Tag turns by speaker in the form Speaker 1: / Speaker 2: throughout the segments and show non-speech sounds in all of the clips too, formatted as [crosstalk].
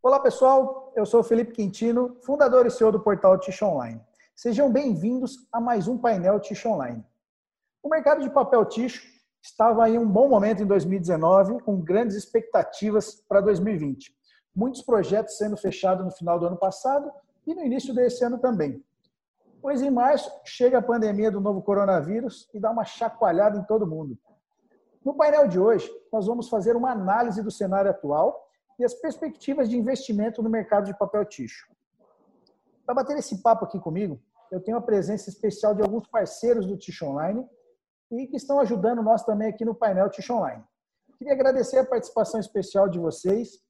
Speaker 1: Olá pessoal, eu sou Felipe Quintino, fundador e CEO do portal Tish Online. Sejam bem-vindos a mais um painel Tish Online. O mercado de papel ticho estava em um bom momento em 2019, com grandes expectativas para 2020. Muitos projetos sendo fechados no final do ano passado e no início desse ano também. Pois em março chega a pandemia do novo coronavírus e dá uma chacoalhada em todo mundo. No painel de hoje, nós vamos fazer uma análise do cenário atual e as perspectivas de investimento no mercado de papel ticho. Para bater esse papo aqui comigo, eu tenho a presença especial de alguns parceiros do Ticho Online e que estão ajudando nós também aqui no painel Ticho Online. Queria agradecer a participação especial de vocês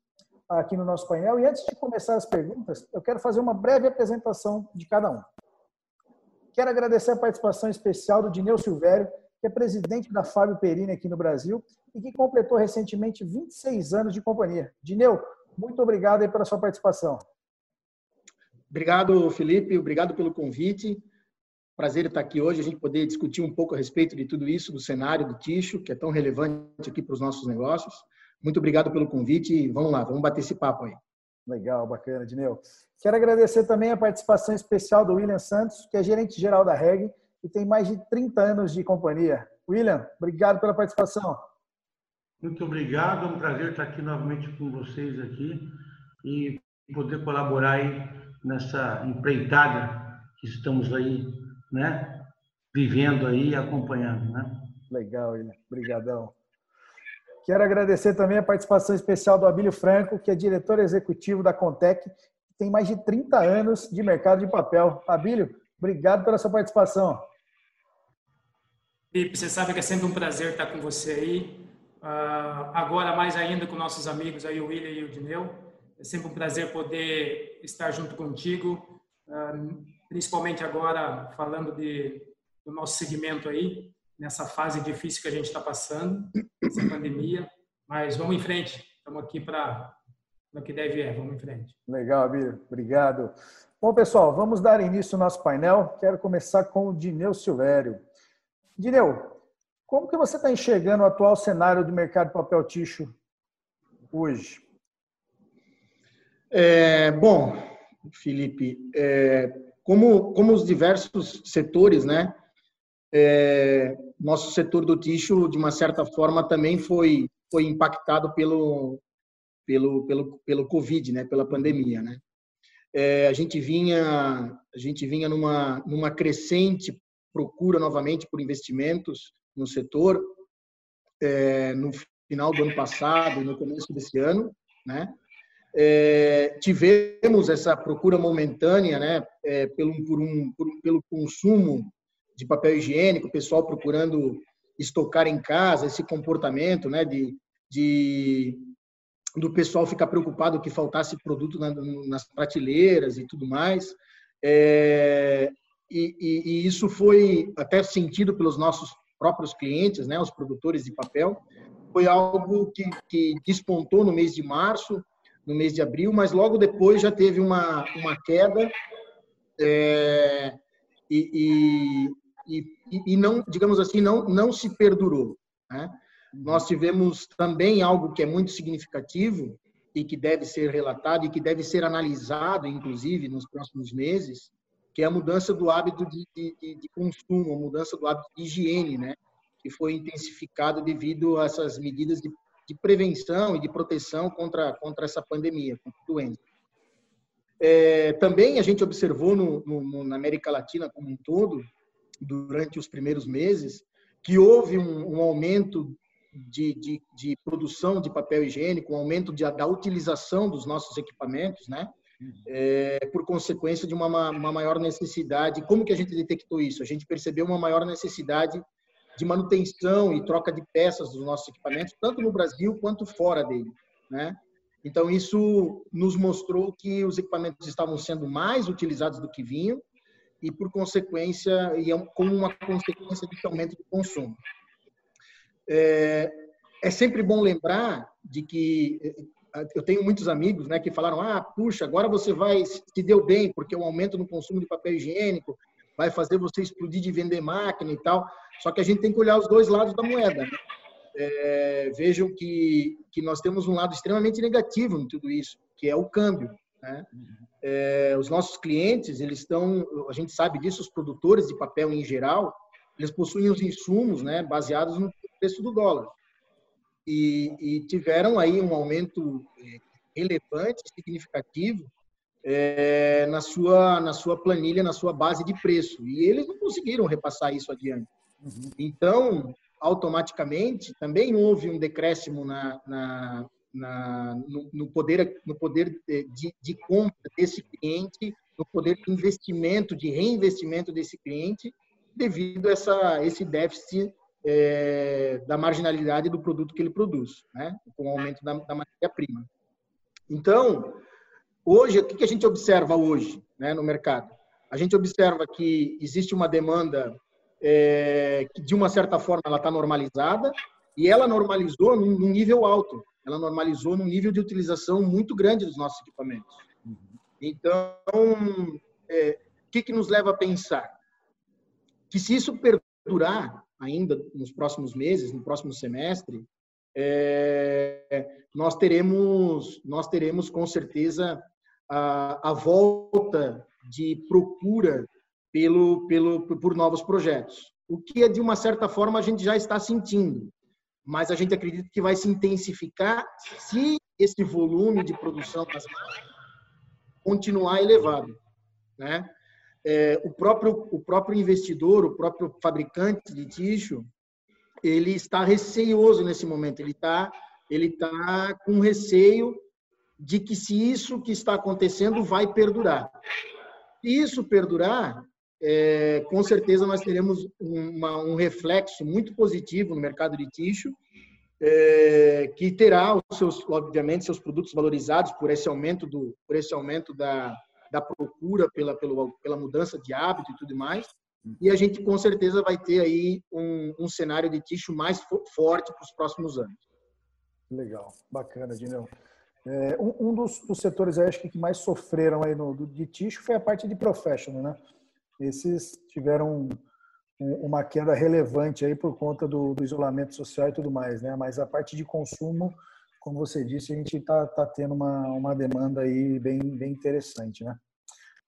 Speaker 1: aqui no nosso painel e antes de começar as perguntas, eu quero fazer uma breve apresentação de cada um. Quero agradecer a participação especial do Dineu Silvério, que é presidente da Fábio Perini aqui no Brasil e que completou recentemente 26 anos de companhia. Dineu, muito obrigado aí pela sua participação.
Speaker 2: Obrigado, Felipe. Obrigado pelo convite. Prazer estar aqui hoje, a gente poder discutir um pouco a respeito de tudo isso, do cenário do Ticho, que é tão relevante aqui para os nossos negócios. Muito obrigado pelo convite e vamos lá, vamos bater esse papo aí.
Speaker 1: Legal, bacana, Dineu. Quero agradecer também a participação especial do William Santos, que é gerente-geral da REG e tem mais de 30 anos de companhia. William, obrigado pela participação.
Speaker 3: Muito obrigado, é um prazer estar aqui novamente com vocês aqui e poder colaborar aí nessa empreitada que estamos aí, né, vivendo aí e acompanhando, né?
Speaker 1: Legal, William. Obrigadão. Quero agradecer também a participação especial do Abílio Franco, que é diretor executivo da Contec, que tem mais de 30 anos de mercado de papel. Abílio, obrigado pela sua participação.
Speaker 4: Felipe, você sabe que é sempre um prazer estar com você aí. Uh, agora mais ainda com nossos amigos aí, o William e o Dineu. É sempre um prazer poder estar junto contigo, uh, principalmente agora falando de, do nosso segmento aí, nessa fase difícil que a gente está passando, essa pandemia. Mas vamos em frente, estamos aqui para o que deve é, vamos em frente.
Speaker 1: Legal, Abir, obrigado. Bom, pessoal, vamos dar início ao nosso painel. Quero começar com o Dineu Silvério. Dineu, como que você está enxergando o atual cenário do mercado de papel ticho hoje?
Speaker 2: É, bom, Felipe, é, como, como os diversos setores, né? É, nosso setor do ticho, de uma certa forma, também foi, foi impactado pelo, pelo, pelo, pelo Covid, né? Pela pandemia, né? É, a gente vinha, a gente vinha numa, numa crescente procura novamente por investimentos no setor é, no final do ano passado e no começo desse ano, né? É, tivemos essa procura momentânea, né, é, pelo, por um, por, pelo consumo de papel higiênico, o pessoal procurando estocar em casa, esse comportamento, né, de, de do pessoal ficar preocupado que faltasse produto na, nas prateleiras e tudo mais. É, e, e, e, isso foi até sentido pelos nossos próprios clientes, né, os produtores de papel. Foi algo que, que despontou no mês de março, no mês de abril, mas logo depois já teve uma, uma queda é, e, e, e, não, digamos assim, não, não se perdurou. Né? Nós tivemos também algo que é muito significativo e que deve ser relatado e que deve ser analisado, inclusive, nos próximos meses, que é a mudança do hábito de, de, de consumo, a mudança do hábito de higiene, né? que foi intensificado devido a essas medidas de, de prevenção e de proteção contra, contra essa pandemia, contra a doença. É, também a gente observou no, no, na América Latina como um todo, durante os primeiros meses, que houve um, um aumento de, de, de, produção de papel higiênico, um aumento de, da utilização dos nossos equipamentos, né? é, por consequência de uma, uma maior necessidade. Como que a gente detectou isso? A gente percebeu uma maior necessidade de manutenção e troca de peças dos nossos equipamentos, tanto no Brasil quanto fora dele, né? Então isso nos mostrou que os equipamentos estavam sendo mais utilizados do que vinham e por consequência e é como uma consequência de aumento do consumo. É, é sempre bom lembrar de que eu tenho muitos amigos né, que falaram: ah, puxa, agora você vai se deu bem, porque o aumento no consumo de papel higiênico vai fazer você explodir de vender máquina e tal. Só que a gente tem que olhar os dois lados da moeda. É, vejam que, que nós temos um lado extremamente negativo em tudo isso, que é o câmbio. Né? É, os nossos clientes, eles estão, a gente sabe disso, os produtores de papel em geral, eles possuem os insumos né, baseados no preço do dólar. E, e tiveram aí um aumento é, relevante, significativo, é, na, sua, na sua planilha, na sua base de preço. E eles não conseguiram repassar isso adiante. Uhum. Então, automaticamente, também houve um decréscimo na, na, na no, no, poder, no poder de, de compra desse cliente, no poder de investimento, de reinvestimento desse cliente, devido a essa, esse déficit é, da marginalidade do produto que ele produz, né? com o aumento da, da matéria-prima. Então, hoje, o que a gente observa hoje né, no mercado? A gente observa que existe uma demanda é, que, de uma certa forma, ela está normalizada e ela normalizou num, nível alto. Ela normalizou num nível de utilização muito grande dos nossos equipamentos. Então, é, o que, que nos leva a pensar? Que se isso perdurar ainda nos próximos meses, no próximo semestre, é, nós teremos nós teremos com certeza a, a volta de procura pelo, pelo por novos projetos, o que é de uma certa forma a gente já está sentindo, mas a gente acredita que vai se intensificar se esse volume de produção das continuar elevado, né? É, o próprio o próprio investidor, o próprio fabricante de tixo, ele está receioso nesse momento, ele está ele está com receio de que se isso que está acontecendo vai perdurar. Se isso perdurar, é, com certeza nós teremos uma, um reflexo muito positivo no mercado de tixo, é, que terá os seus, obviamente, seus produtos valorizados por esse aumento do, por esse aumento da, da procura pela, pela, pela mudança de hábito e tudo mais. E a gente com certeza vai ter aí um, um cenário de tixo mais forte para os próximos anos.
Speaker 1: Legal, bacana, Dineu. É, um, um dos, dos, setores acho que mais sofreram aí no, do, de tixo foi a parte de professional, né? Esses tiveram um, uma queda relevante aí por conta do, do, isolamento social e tudo mais, né? Mas a parte de consumo, como você disse, a gente está tá tendo uma, uma demanda aí bem, bem interessante, né?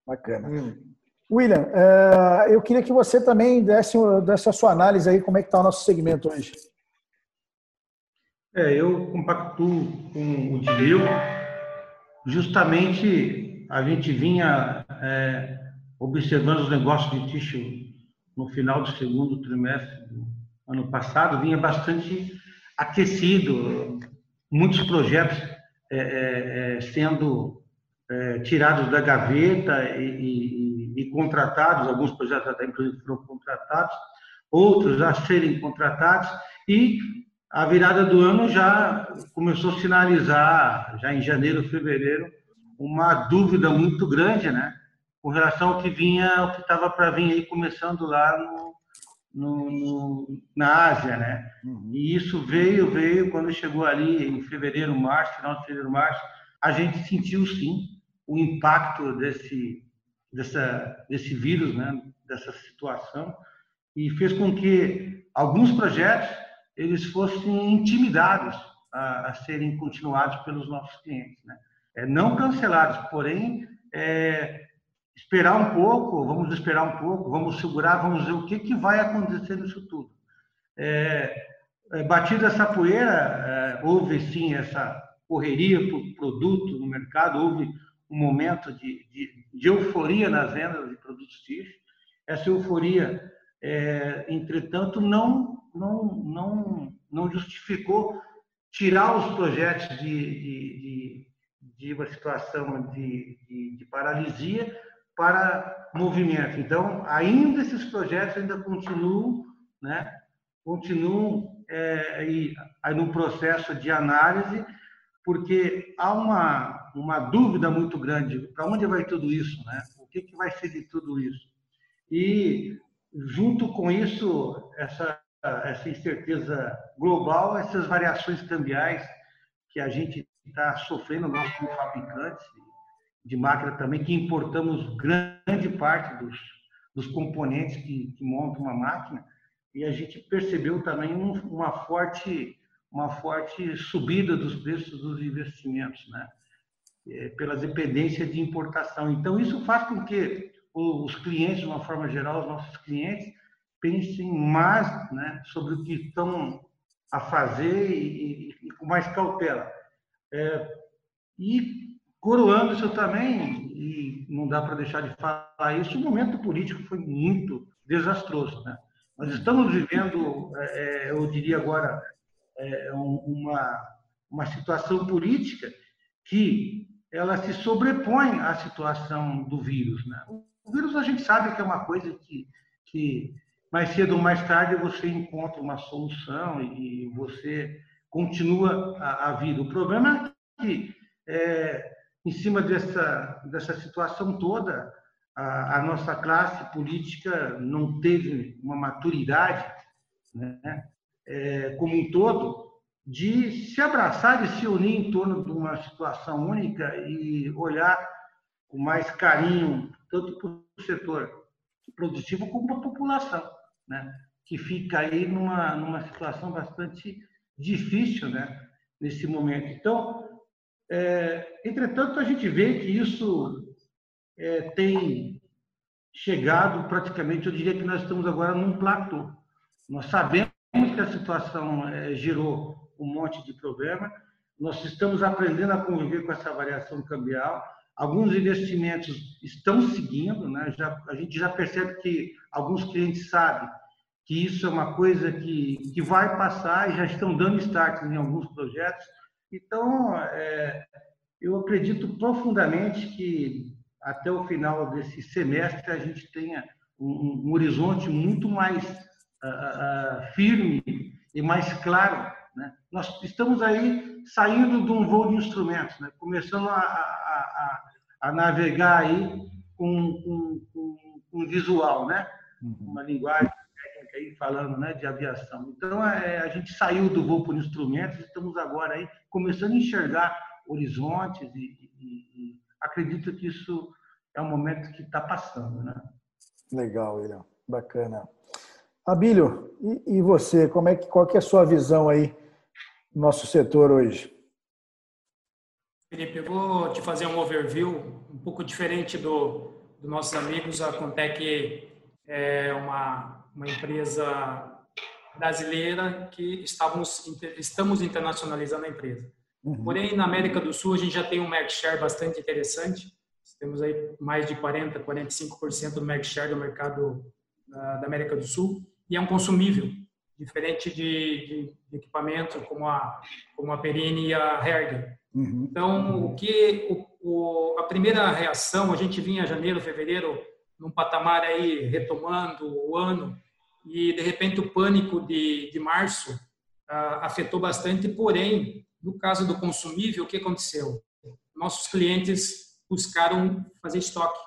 Speaker 1: Bacana. Hum. William, é, eu queria que você também desse, desse a sua análise aí, como é que está o nosso segmento hoje.
Speaker 3: É, eu compactuo com o Dineu. Justamente a gente vinha é, observando os negócios de tixo no final do segundo trimestre do ano passado, vinha bastante aquecido, muitos projetos é, é, é sendo é, tirados da gaveta e, e, e, contratados, alguns projetos até inclusive foram contratados, outros a serem contratados, e a virada do ano já começou a sinalizar, já em janeiro, fevereiro, uma dúvida muito grande, né? Com relação ao que vinha, o que estava para vir aí, começando lá no, no, no, na Ásia, né? Uhum. E isso veio, veio quando chegou ali em fevereiro, março, final de fevereiro, março, a gente sentiu sim o impacto desse, dessa, desse vírus, né? Dessa situação e fez com que alguns projetos eles fossem intimidados a, a serem continuados pelos nossos clientes. Né? É, não cancelados, porém, é, esperar um pouco, vamos esperar um pouco, vamos segurar, vamos ver o que, que vai acontecer nisso tudo. É, é, batida essa poeira, é, houve sim essa correria por produto no mercado, houve um momento de, de, de euforia nas vendas de produtos TIF. Essa euforia, é, entretanto, não não, não, não justificou tirar os projetos de, de, de, de uma situação de, de, de, paralisia para movimento. Então, ainda esses projetos ainda continuam, né, continuam é, aí, aí no processo de análise, porque há uma, uma dúvida muito grande para onde vai tudo isso, né? O que, que vai ser de tudo isso? E junto com isso, essa essa incerteza global, essas variações cambiais que a gente está sofrendo, nós como fabricantes de máquina também, que importamos grande parte dos, dos componentes que, que montam uma máquina, e a gente percebeu também um, uma forte uma forte subida dos preços dos investimentos, né? é, pela dependência de importação. Então, isso faz com que os clientes, de uma forma geral, os nossos clientes, pensem mais né, sobre o que estão a fazer e, e, e com mais cautela. É, e coroando isso também, e não dá para deixar de falar isso, o momento político foi muito desastroso. Né? Nós estamos vivendo, é, é eu diria agora, é, uma, uma situação política que ela se sobrepõe à situação do vírus. Né? O vírus a gente sabe que é uma coisa que, que mais cedo ou mais tarde você encontra uma solução e você continua a, a vida. O problema é que, é, em cima dessa, dessa situação toda, a, a, nossa classe política não teve uma maturidade, né, é, como um todo, de se abraçar, de se unir em torno de uma situação única e olhar com mais carinho, tanto para o setor produtivo como para a população né? que fica aí numa, numa situação bastante difícil né? nesse momento. Então, é, entretanto, a gente vê que isso é, tem chegado praticamente, eu diria que nós estamos agora num platô. Nós sabemos que a situação é, gerou um monte de problema, nós estamos aprendendo a conviver com essa variação cambial, alguns investimentos estão seguindo, né? já, a gente já percebe que alguns clientes sabem que isso é uma coisa que, que vai passar e já estão dando start em alguns projetos. Então, é, eu acredito profundamente que até o final desse semestre a gente tenha um, um horizonte muito mais uh, uh, firme e mais claro. Né? Nós estamos aí saindo de um voo de instrumentos, né? começando a, a, a, a navegar aí com, com, com, com visual, né? Uhum. uma linguagem aí falando né, de aviação. Então, é, a gente saiu do voo por instrumentos, estamos agora aí começando a enxergar horizontes e, e, e acredito que isso é um momento que está passando. Né?
Speaker 1: Legal, William. Bacana. Abílio, e, e, você, como é que, qual que é a sua visão aí no nosso setor hoje?
Speaker 4: Felipe, eu vou te fazer um overview um pouco diferente do dos nossos amigos. A Contec é uma uma empresa brasileira que estávamos, estamos internacionalizando a empresa. Uhum. Porém, na América do Sul, a gente já tem um market share bastante interessante. Temos aí mais de 40%, 45% do market share do mercado da América do Sul. E é um consumível, diferente de, de, equipamento como a, como a Perine e a Herger. Uhum. Então, o que o, o, a primeira reação, a gente vinha janeiro, fevereiro, num patamar aí retomando o ano e de repente o pânico de, de março ah, afetou bastante, porém no caso do consumível o que aconteceu? Nossos clientes buscaram fazer estoque.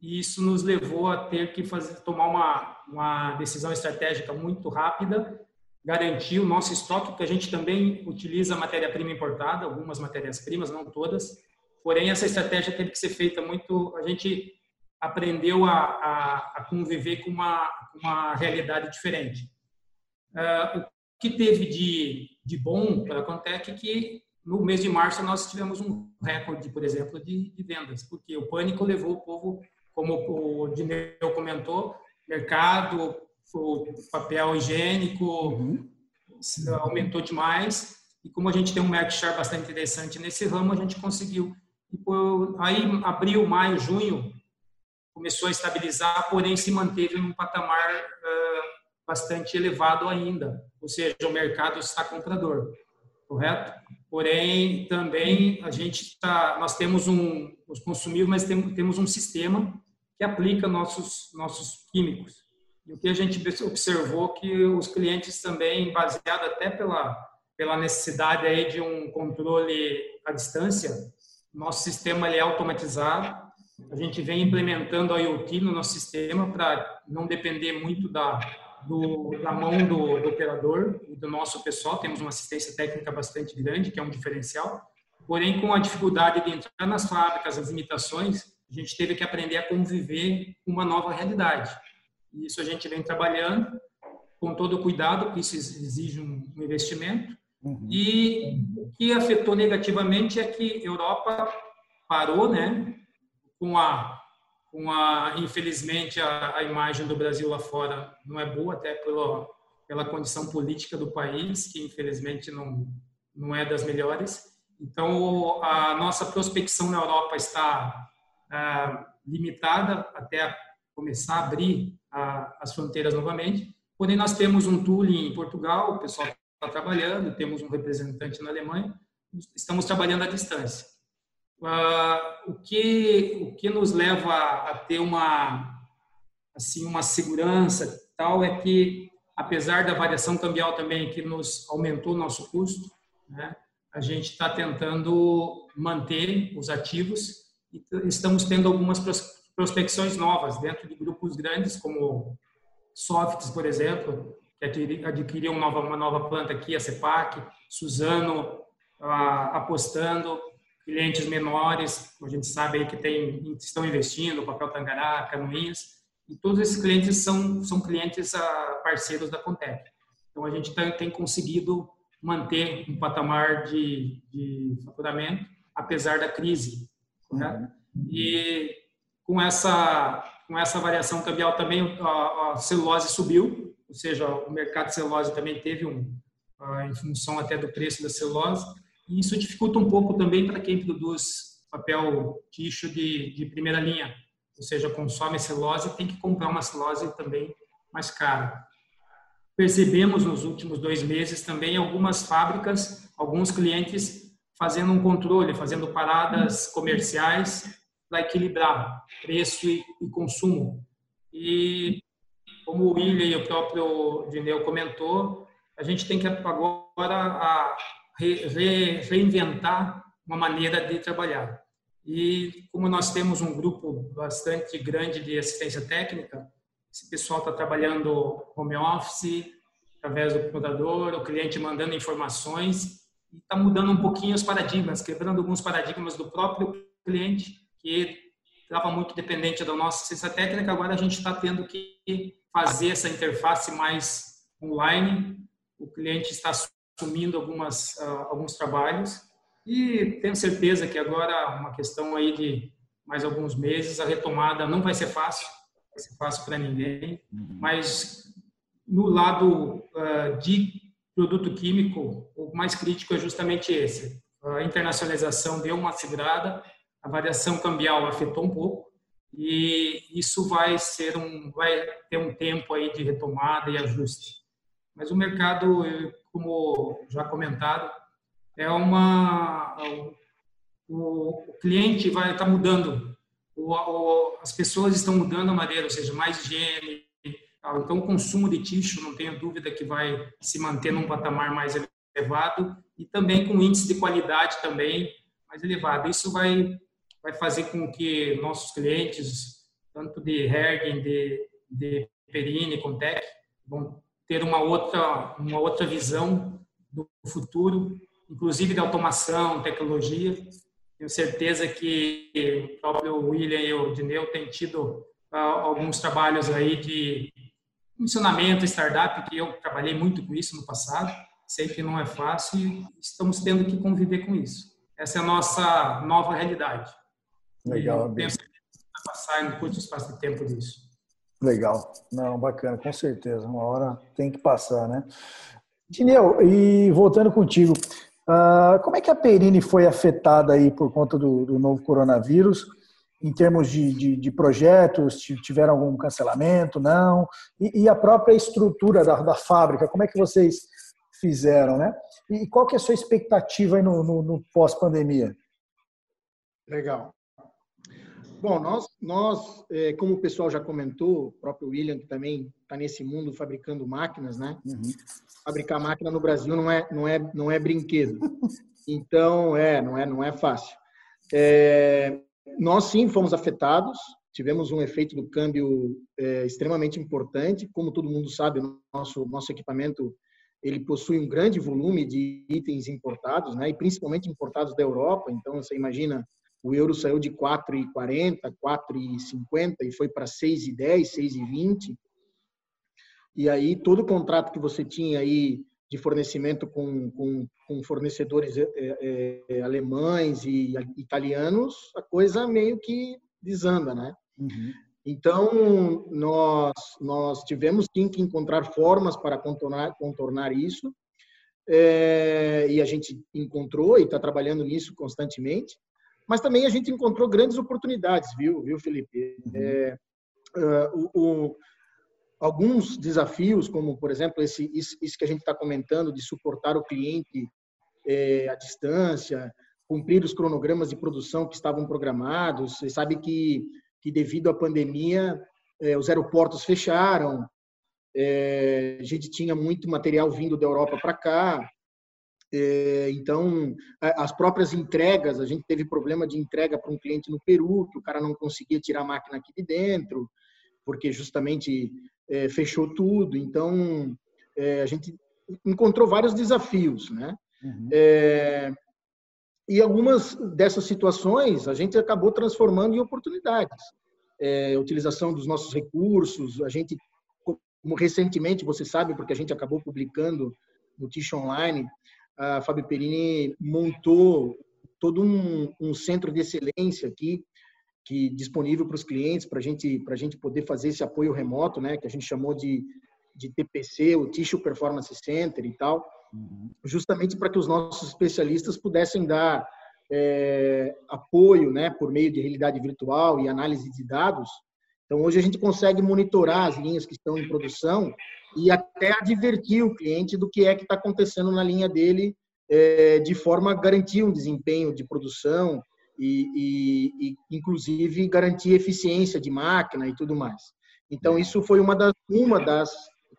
Speaker 4: E isso nos levou a ter que fazer, tomar uma, uma decisão estratégica muito rápida, garantir o nosso estoque, porque a gente também utiliza matéria-prima importada, algumas matérias-primas, não todas, porém essa estratégia teve que ser feita muito, a gente aprendeu a, a, a conviver com uma, uma realidade diferente. Uh, o que teve de, de bom para a Contec é que no mês de março nós tivemos um recorde, por exemplo, de, de vendas, porque o pânico levou o povo, como o Dineu comentou, mercado, o papel higiênico uhum. aumentou demais e como a gente tem um market share bastante interessante nesse ramo, a gente conseguiu. E por, aí, abril, maio, junho, começou a estabilizar, porém se manteve em um patamar uh, bastante elevado ainda, ou seja, o mercado está comprador, correto? Porém, também a gente está, nós temos um, os consumíveis, mas temos, temos um sistema que aplica nossos nossos químicos. E o que a gente observou que os clientes também, baseado até pela pela necessidade aí de um controle à distância, nosso sistema ele é automatizado a gente vem implementando a IoT no nosso sistema para não depender muito da, do, da mão do, do, operador e do nosso pessoal. Temos uma assistência técnica bastante grande, que é um diferencial. Porém, com a dificuldade de entrar nas fábricas, as limitações, a gente teve que aprender a conviver com uma nova realidade. E isso a gente vem trabalhando com todo o cuidado, porque isso exige um investimento. Uhum. E o que afetou negativamente é que Europa parou, né? Com a, com a infelizmente a, a imagem do Brasil lá fora não é boa até pela pela condição política do país que infelizmente não não é das melhores. Então a nossa prospecção na Europa está ah, limitada até começar a abrir a, as fronteiras novamente. Porém nós temos um tool em Portugal, o pessoal está trabalhando, temos um representante na Alemanha, estamos trabalhando à distância. Uh, o que o que nos leva a ter uma assim uma segurança tal é que apesar da variação cambial também que nos aumentou o nosso custo, né, a gente está tentando manter os ativos e estamos tendo algumas prospecções novas dentro de grupos grandes como Softs, por exemplo, que adquiriu uma nova, uma nova planta aqui, a CEPAC, Suzano ah, apostando, clientes menores, a gente sabe aí que tem, estão investindo, papel Tangará, Canoinhas, e todos esses clientes são, são clientes ah, parceiros da Contep. Então, a gente tem, tem conseguido manter um patamar de, de faturamento, apesar da crise. Né? E com essa, com essa variação cambial também, a, a celulose subiu, ou seja, o mercado de celulose também teve um, ah, em função até do preço da celulose, e isso dificulta um pouco também para quem produz papel ticho de, de primeira linha, ou seja, consome celulose, tem que comprar uma celulose também mais cara. Percebemos nos últimos dois meses também algumas fábricas, alguns clientes fazendo um controle, fazendo paradas comerciais para equilibrar preço e, e consumo. E como o William e o próprio Dineu comentou, a gente tem que agora a re, re, reinventar uma maneira de trabalhar. E como nós temos um grupo bastante grande de assistência técnica, esse pessoal está trabalhando home office, através do computador, o cliente mandando informações, e está mudando um pouquinho os paradigmas, quebrando alguns paradigmas do próprio cliente, que estava muito dependente da nossa assistência técnica, agora a gente está tendo que fazer essa interface mais online. O cliente está assumindo algumas, uh, alguns trabalhos e tenho certeza que agora, uma questão aí de mais alguns meses, a retomada não vai ser fácil, vai ser fácil para ninguém, uhum. mas no lado uh, de produto químico, o mais crítico é justamente esse. A internacionalização deu uma segurada, a variação cambial afetou um pouco, e isso vai ser um vai ter um tempo aí de retomada e ajuste. Mas o mercado, como já comentado, é uma o, o cliente vai estar tá mudando, o, o, as pessoas estão mudando a maneira, ou seja, mais higiene. Então, o consumo de tixo, não tenho dúvida que vai se manter num patamar mais elevado e também com índice de qualidade também mais elevado. Isso vai vai fazer com que nossos clientes, tanto de Hergen, de, de Perini, Contec, vão ter uma outra, uma outra visão do futuro, inclusive da automação, tecnologia. Tenho certeza que o próprio William e o Dineu têm tido uh, alguns trabalhos aí de funcionamento, startup, que eu trabalhei muito com isso no passado. Sei que não é fácil e estamos tendo que conviver com isso. Essa é a nossa nova realidade.
Speaker 1: Legal. E
Speaker 4: penso que passar em curto espaço de tempo disso.
Speaker 1: Legal. Não, bacana, com certeza. Uma hora tem que passar, né? Dineu, e voltando contigo, uh, como é que a Perini foi afetada aí por conta do, do novo coronavírus? Em termos de, de, de, projetos, tiveram algum cancelamento, não? E, e a própria estrutura da, da, fábrica, como é que vocês fizeram, né? E qual que é a sua expectativa aí no, no, no pós-pandemia?
Speaker 2: Legal. Bom, nós, nós é, como o pessoal já comentou, o próprio William, que também está nesse mundo fabricando máquinas, né? Uhum. Fabricar máquina no Brasil não é, não é, não é brinquedo. Então, é, não é, não é fácil. É, nós sim fomos afetados, tivemos um efeito do câmbio é, extremamente importante. Como todo mundo sabe, nosso nosso equipamento ele possui um grande volume de itens importados, né? E principalmente importados da Europa. Então, você imagina o euro saiu de 4,40, 4,50 e foi para 6,10, 6,20. E aí todo contrato que você tinha aí de fornecimento com, com, com fornecedores é, é, alemães e italianos, a coisa meio que desanda, né? Uhum. Então, nós, nós tivemos sim que encontrar formas para contornar, contornar isso, é, e a gente encontrou e está trabalhando nisso constantemente, mas também a gente encontrou grandes oportunidades, viu, viu Felipe? Uhum. É, uh, o, o, alguns desafios, como, por exemplo, esse, isso, que a gente está comentando, de suportar o cliente é, à distância, cumprir os cronogramas de produção que estavam programados. Você sabe que que devido à pandemia é, os aeroportos fecharam, é, a gente tinha muito material vindo da Europa para cá, então as próprias entregas, a gente teve problema de entrega para um cliente no Peru, que o cara não conseguia tirar a máquina aqui de dentro, porque justamente é, fechou tudo. Então é, a gente encontrou vários desafios, né? Uhum. É, e algumas dessas situações a gente acabou transformando em oportunidades. É, utilização dos nossos recursos, a gente, como recentemente, você sabe, porque a gente acabou publicando no Tish Online, a Fábio Perini montou todo um, um centro de excelência aqui, que disponível para os clientes, para gente, a gente poder fazer esse apoio remoto, né, que a gente chamou de, de TPC, o Tissue Performance Center e tal justamente para que os nossos especialistas pudessem dar é, apoio, né, por meio de realidade virtual e análise de dados. Então, hoje a gente consegue monitorar as linhas que estão em produção e até advertir o cliente do que é que está acontecendo na linha dele, é, de forma a garantir um desempenho de produção e, e, e, inclusive, garantir eficiência de máquina e tudo mais. Então, isso foi uma das, uma das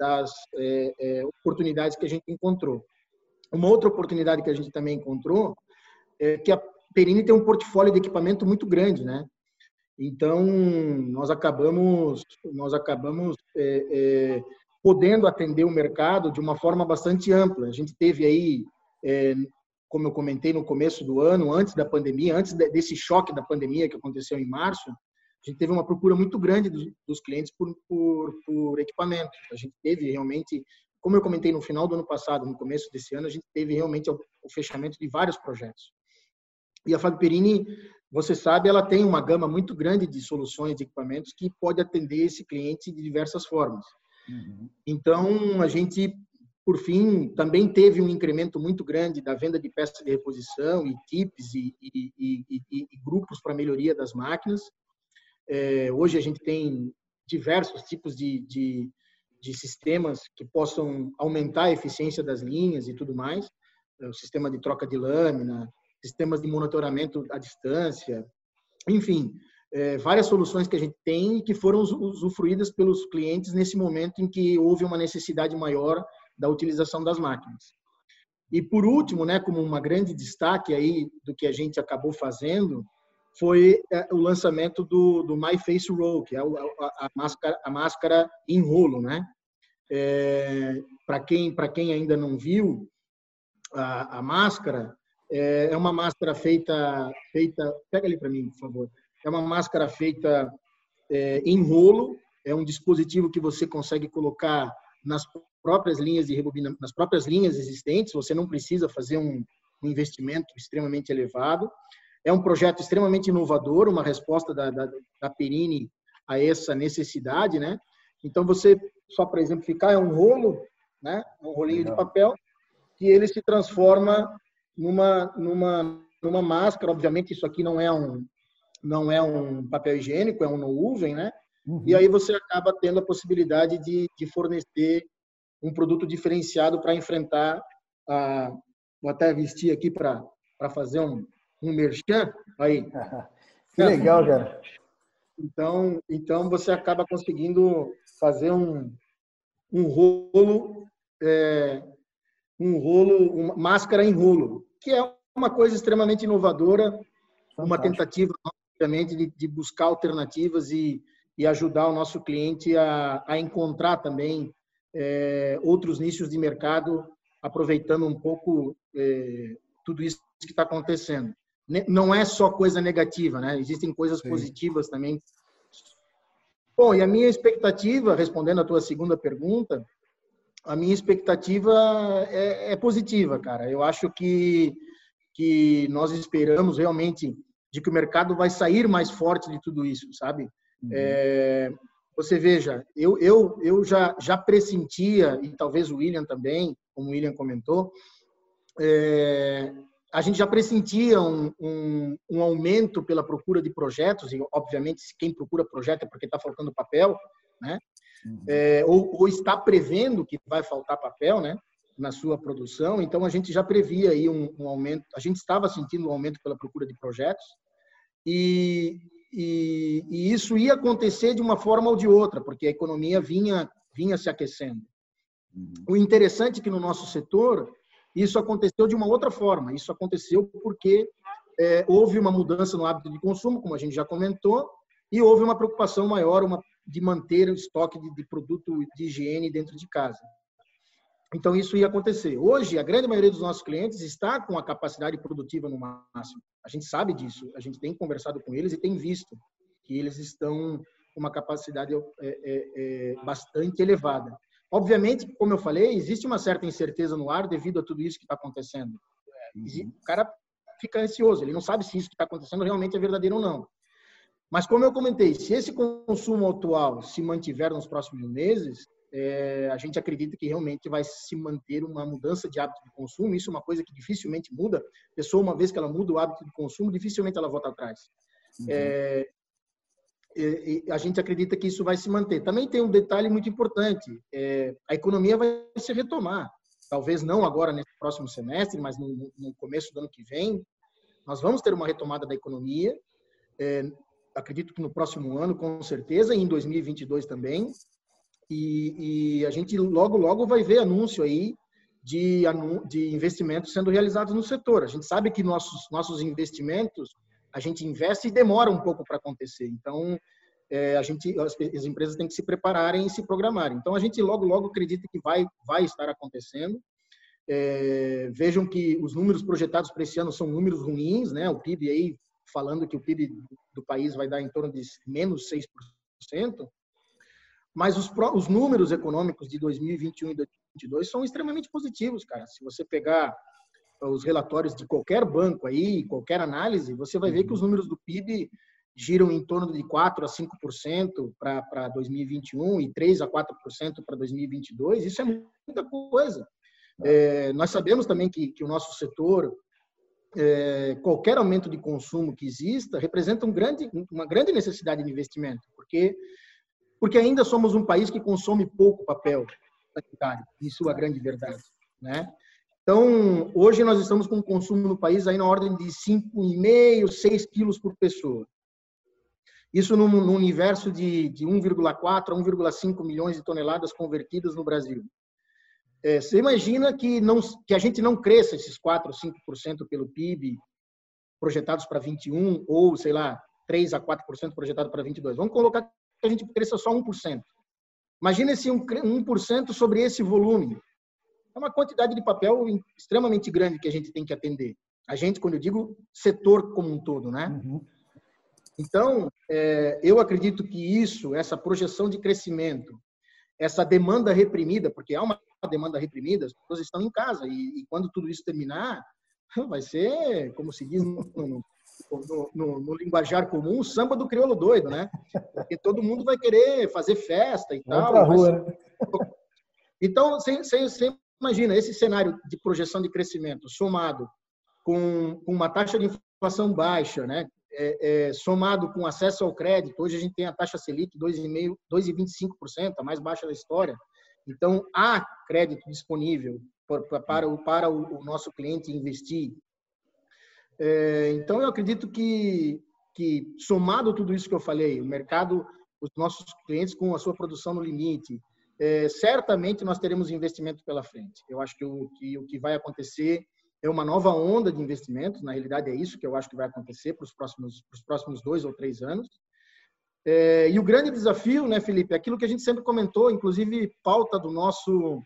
Speaker 2: das é, é, oportunidades que a gente encontrou. Uma outra oportunidade que a gente também encontrou é que a Perini tem um portfólio de equipamento muito grande, né? Então nós acabamos nós acabamos é, é, podendo atender o mercado de uma forma bastante ampla. A gente teve aí, é, como eu comentei no começo do ano, antes da pandemia, antes desse choque da pandemia que aconteceu em março, a gente teve uma procura muito grande dos, clientes por, por, por equipamento. A gente teve realmente, como eu comentei no final do ano passado, no começo desse ano, a gente teve realmente o, fechamento de vários projetos. E a Fábio Perini, você sabe, ela tem uma gama muito grande de soluções de equipamentos que pode atender esse cliente de diversas formas. Uhum. Então, a gente, por fim, também teve um incremento muito grande da venda de peças de reposição e e, e, e, e grupos para melhoria das máquinas. É, hoje a gente tem diversos tipos de, de, de, sistemas que possam aumentar a eficiência das linhas e tudo mais. É, o sistema de troca de lâmina, sistemas de monitoramento à distância, enfim, é, várias soluções que a gente tem e que foram usufruídas pelos clientes nesse momento em que houve uma necessidade maior da utilização das máquinas. E por último, né, como uma grande destaque aí do que a gente acabou fazendo, foi é, o lançamento do, do My Face Roll, que é a, a, máscara, a máscara em rolo, né? É, para quem para quem ainda não viu a, a máscara é, é, uma máscara feita feita pega ali para mim por favor é uma máscara feita é, em rolo é um dispositivo que você consegue colocar nas próprias linhas de rebobina nas próprias linhas existentes você não precisa fazer um, um investimento extremamente elevado é um projeto extremamente inovador, uma resposta da, da, da Perini a essa necessidade, né? Então, você, só para exemplificar, é um rolo, né? Um rolinho de papel, que ele se transforma numa, numa, numa máscara. Obviamente, isso aqui não é um, não é um papel higiênico, é um nuvem, né? Uhum. E aí você acaba tendo a possibilidade de, de fornecer um produto diferenciado para enfrentar a. Vou até vestir aqui para fazer um, um merchan aí. [laughs]
Speaker 1: que legal, [laughs] cara.
Speaker 2: Então, então você acaba conseguindo fazer um, um rolo, é, um rolo, uma máscara em rolo, que é uma coisa extremamente inovadora, Fantástico. uma tentativa, obviamente, de, de, buscar alternativas e, e ajudar o nosso cliente a, a encontrar também é, outros nichos de mercado, aproveitando um pouco é, tudo isso que está acontecendo não é só coisa negativa, né? Existem coisas Sim. positivas também. Bom, e a minha expectativa, respondendo a tua segunda pergunta, a minha expectativa é, é, positiva, cara. Eu acho que, que nós esperamos realmente de que o mercado vai sair mais forte de tudo isso, sabe? Uhum. É, você veja, eu, eu, eu já, já pressentia, e talvez o William também, como o William comentou, é, a gente já pressentia um, um, um, aumento pela procura de projetos, e obviamente quem procura projeto é porque está faltando papel, né? Uhum. É, ou, ou, está prevendo que vai faltar papel, né? Na sua produção, então a gente já previa aí um, um aumento, a gente estava sentindo um aumento pela procura de projetos, e, e, e, isso ia acontecer de uma forma ou de outra, porque a economia vinha, vinha se aquecendo. Uhum. O interessante é que no nosso setor, isso aconteceu de uma outra forma. Isso aconteceu porque é, houve uma mudança no hábito de consumo, como a gente já comentou, e houve uma preocupação maior uma, de manter o estoque de, de produto de higiene dentro de casa. Então, isso ia acontecer. Hoje, a grande maioria dos nossos clientes está com a capacidade produtiva no máximo. A gente sabe disso, a gente tem conversado com eles e tem visto que eles estão com uma capacidade é, é, é, bastante elevada. Obviamente, como eu falei, existe uma certa incerteza no ar devido a tudo isso que está acontecendo. Uhum. O cara fica ansioso, ele não sabe se isso que está acontecendo realmente é verdadeiro ou não. Mas, como eu comentei, se esse consumo atual se mantiver nos próximos meses, é, a gente acredita que realmente vai se manter uma mudança de hábito de consumo. Isso é uma coisa que dificilmente muda. A pessoa, uma vez que ela muda o hábito de consumo, dificilmente ela volta atrás. Uhum. É, e, e a gente acredita que isso vai se manter. Também tem um detalhe muito importante: é, a economia vai se retomar. Talvez não agora nesse próximo semestre, mas no, no começo do ano que vem, nós vamos ter uma retomada da economia. É, acredito que no próximo ano, com certeza, e em 2022 também. E, e, a gente logo, logo vai ver anúncio aí de, de investimentos sendo realizados no setor. A gente sabe que nossos, nossos investimentos, a gente investe e demora um pouco para acontecer. Então, é, a gente, as, as, empresas têm que se prepararem e se programarem. Então, a gente logo, logo acredita que vai, vai estar acontecendo. É, vejam que os números projetados para esse ano são números ruins, né? O PIB aí, falando que o PIB do país vai dar em torno de menos 6%. Mas os, os números econômicos de 2021 e 2022 são extremamente positivos, cara. Se você pegar os relatórios de qualquer banco aí, qualquer análise, você vai ver que os números do PIB giram em torno de 4 a 5% para 2021 e 3 a 4% para 2022. Isso é muita coisa. É, nós sabemos também que, que o nosso setor, é, qualquer aumento de consumo que exista, representa um grande, uma grande necessidade de investimento, porque porque ainda somos um país que consome pouco papel sanitário, isso é a grande verdade, né? Então, hoje nós estamos com um consumo no país aí na ordem de 5,5, 6 quilos por pessoa. Isso no universo de, de 1,4 a 1,5 milhões de toneladas convertidas no Brasil. É, você imagina que, não, que a gente não cresça esses 4 ou 5% pelo PIB projetados para 21 ou, sei lá, 3 a 4% projetado para 22. Vamos colocar a gente cresça só 1%. Imagina esse 1% sobre esse volume. É uma quantidade de papel extremamente grande que a gente tem que atender. A gente, quando eu digo setor como um todo, né? Uhum. Então, é, eu acredito que isso, essa projeção de crescimento, essa demanda reprimida, porque há uma demanda reprimida, as pessoas estão em casa e, e quando tudo isso terminar, [laughs] vai ser, como se diz no, no, no, no, no, linguajar comum, samba do crioulo doido, né? Porque todo mundo vai querer fazer festa e Vamos tal. Rua, mas... né? [laughs] Então, você, você, imagina esse cenário de projeção de crescimento somado com, com uma taxa de inflação baixa, né? É, é, somado com acesso ao crédito, hoje a gente tem a taxa Selic 2,5%, 2,25%, a mais baixa da história. Então, há crédito disponível para, para, o, para o nosso cliente investir é, então, eu acredito que, que, somado tudo isso que eu falei, o mercado, os nossos clientes com a sua produção no limite, é, certamente nós teremos investimento pela frente. Eu acho que o, que o que vai acontecer é uma nova onda de investimentos, na realidade é isso que eu acho que vai acontecer para os próximos, próximos dois ou três anos. É, e o grande desafio, né, Felipe, é aquilo que a gente sempre comentou, inclusive pauta do nosso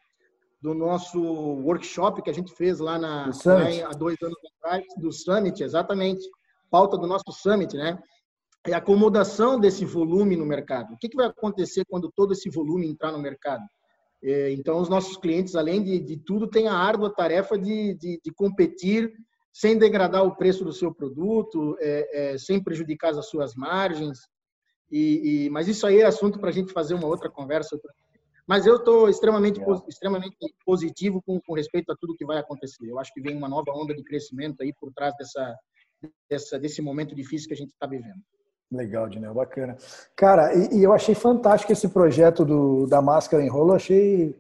Speaker 2: do nosso workshop que a gente fez lá, na, lá em, há dois anos atrás, do Summit, exatamente. Pauta do nosso Summit, né? É a acomodação desse volume no mercado. O que, que vai acontecer quando todo esse volume entrar no mercado? É, então, os nossos clientes, além de, de tudo, têm a árdua tarefa de, de, de competir sem degradar o preço do seu produto, é, é, sem prejudicar as suas margens. E, e, mas isso aí é assunto para a gente fazer uma outra conversa. Mas eu estou extremamente, extremamente positivo com, com respeito a tudo que vai acontecer. Eu acho que vem uma nova onda de crescimento aí por trás dessa, dessa desse momento difícil que a gente está vivendo.
Speaker 1: Legal, Dinel, bacana. Cara, e, e, eu achei fantástico esse projeto do, da máscara em rolo, achei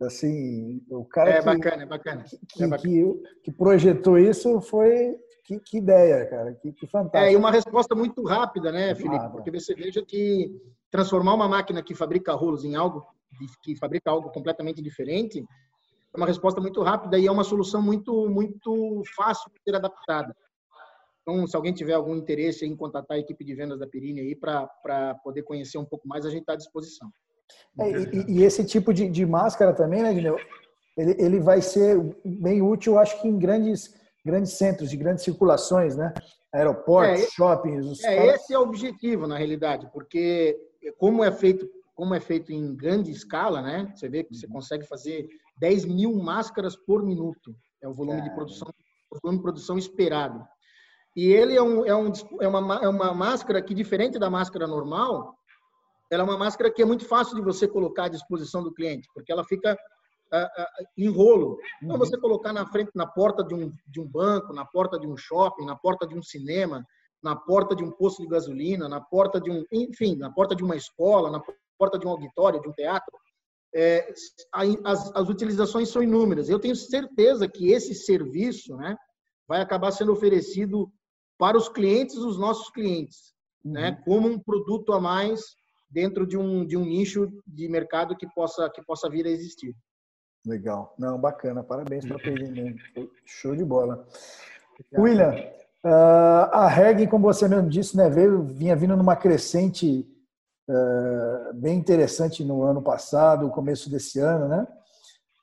Speaker 1: assim, o cara
Speaker 2: é,
Speaker 1: que,
Speaker 2: bacana, é bacana.
Speaker 1: Que,
Speaker 2: é
Speaker 1: bacana. Que, que, projetou isso foi que, que ideia, cara, que, que fantástico.
Speaker 2: É, e uma resposta muito rápida, né, Felipe? Porque você veja que transformar uma máquina que fabrica rolos em algo que fabrica algo completamente diferente é uma resposta muito rápida e é uma solução muito muito fácil de ser adaptada. Então, se alguém tiver algum interesse em contatar a equipe de vendas da Perini aí para poder conhecer um pouco mais, a gente está à disposição.
Speaker 1: É, e, e, esse tipo de, de máscara também, né, Guilherme? Ele, ele vai ser bem útil, acho que em grandes, grandes centros, de grandes circulações, né? Aeroportos, é, shoppings.
Speaker 2: É, caras... esse é o objetivo, na realidade, porque como é feito como é feito em grande escala, né? Você vê que você uhum. consegue fazer 10 mil máscaras por minuto. É o volume de produção, volume de produção esperado. E ele é, um, é, um, é, uma, é uma máscara que, diferente da máscara normal, ela é uma máscara que é muito fácil de você colocar à disposição do cliente, porque ela fica uh, em rolo. Então, uhum. você colocar na frente, na porta de um, de um banco, na porta de um shopping, na porta de um cinema, na porta de um posto de gasolina, na porta de um, enfim, na porta de uma escola, na porta de um auditório, de um teatro, é, as, as utilizações são inúmeras. Eu tenho certeza que esse serviço né, vai acabar sendo oferecido para os clientes dos nossos clientes, né, uhum. né, como um produto a mais dentro de um, de um nicho de mercado que possa, que possa vir a existir.
Speaker 1: Legal. Não, bacana. Parabéns para a [laughs] Show de bola. William, uh, a Reg, como você mesmo disse, né, veio, vinha vindo numa crescente uh, bem interessante no ano passado, começo desse ano, né?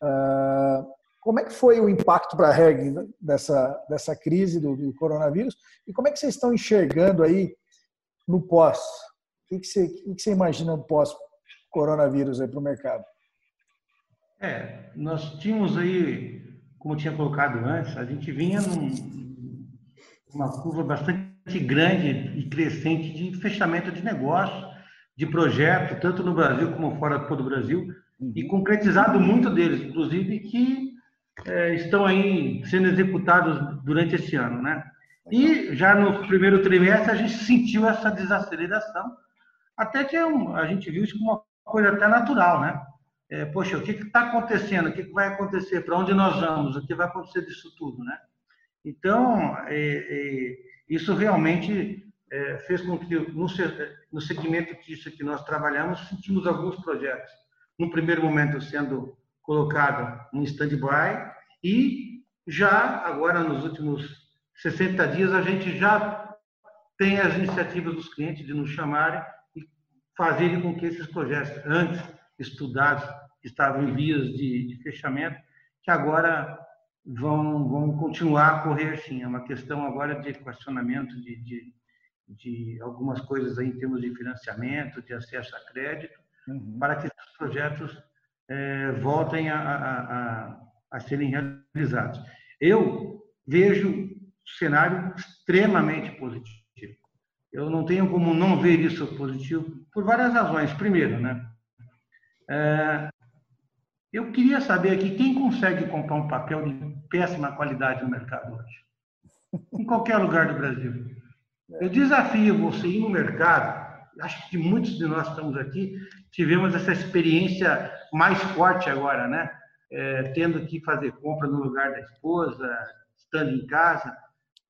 Speaker 1: Uh, como é que foi o impacto para a Reg dessa, dessa crise do, do, coronavírus? E como é que vocês estão enxergando aí no pós? O que, que, você, o que você imagina no pós-coronavírus para o mercado?
Speaker 3: É, nós tínhamos aí, como tinha colocado antes, a gente vinha numa curva bastante grande e crescente de fechamento de negócio, de projeto, tanto no Brasil como fora do Brasil, e concretizado muito deles, inclusive que é, estão aí sendo executados durante esse ano, né? E já no primeiro trimestre a gente sentiu essa desaceleração, até que é a gente viu isso como uma coisa até natural, né? É, poxa, o que está acontecendo? O que, que vai acontecer? Para onde nós vamos? O que vai acontecer disso tudo, né? Então, é, é, isso realmente é, fez com que no, no segmento disso que nós trabalhamos sentimos alguns projetos, no primeiro momento sendo colocada em stand-by e já agora nos últimos 60 dias a gente já tem as iniciativas dos clientes de nos chamarem e fazerem com que esses projetos antes estudados estavam em vias de, de fechamento que agora vão, vão continuar a correr sim. É uma questão agora de equacionamento de, de, de algumas coisas aí em termos de financiamento, de acesso a crédito, uhum. para que esses projetos é, voltem a, a, a, a, serem realizados. Eu vejo o cenário extremamente positivo. Eu não tenho como não ver isso positivo por várias razões. Primeiro, né? É, eu queria saber aqui quem consegue comprar um papel de péssima qualidade no mercado hoje, em qualquer lugar do Brasil. Eu desafio você ir no mercado acho que muitos de nós estamos aqui tivemos essa experiência mais forte agora, né? É, tendo que fazer compra no lugar da esposa, estando em casa.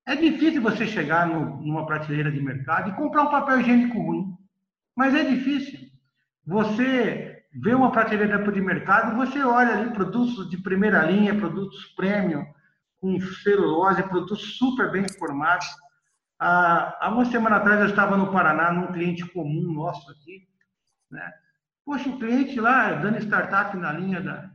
Speaker 3: É difícil você chegar no, numa prateleira de mercado e comprar um papel higiênico ruim. Mas é difícil. Você vê uma prateleira de mercado, você olha ali produtos de primeira linha, produtos premium, com celulose, produtos super bem formados Há, uma semana atrás eu estava no Paraná, num cliente comum nosso aqui, né? Poxa, o cliente lá dando startup na linha da,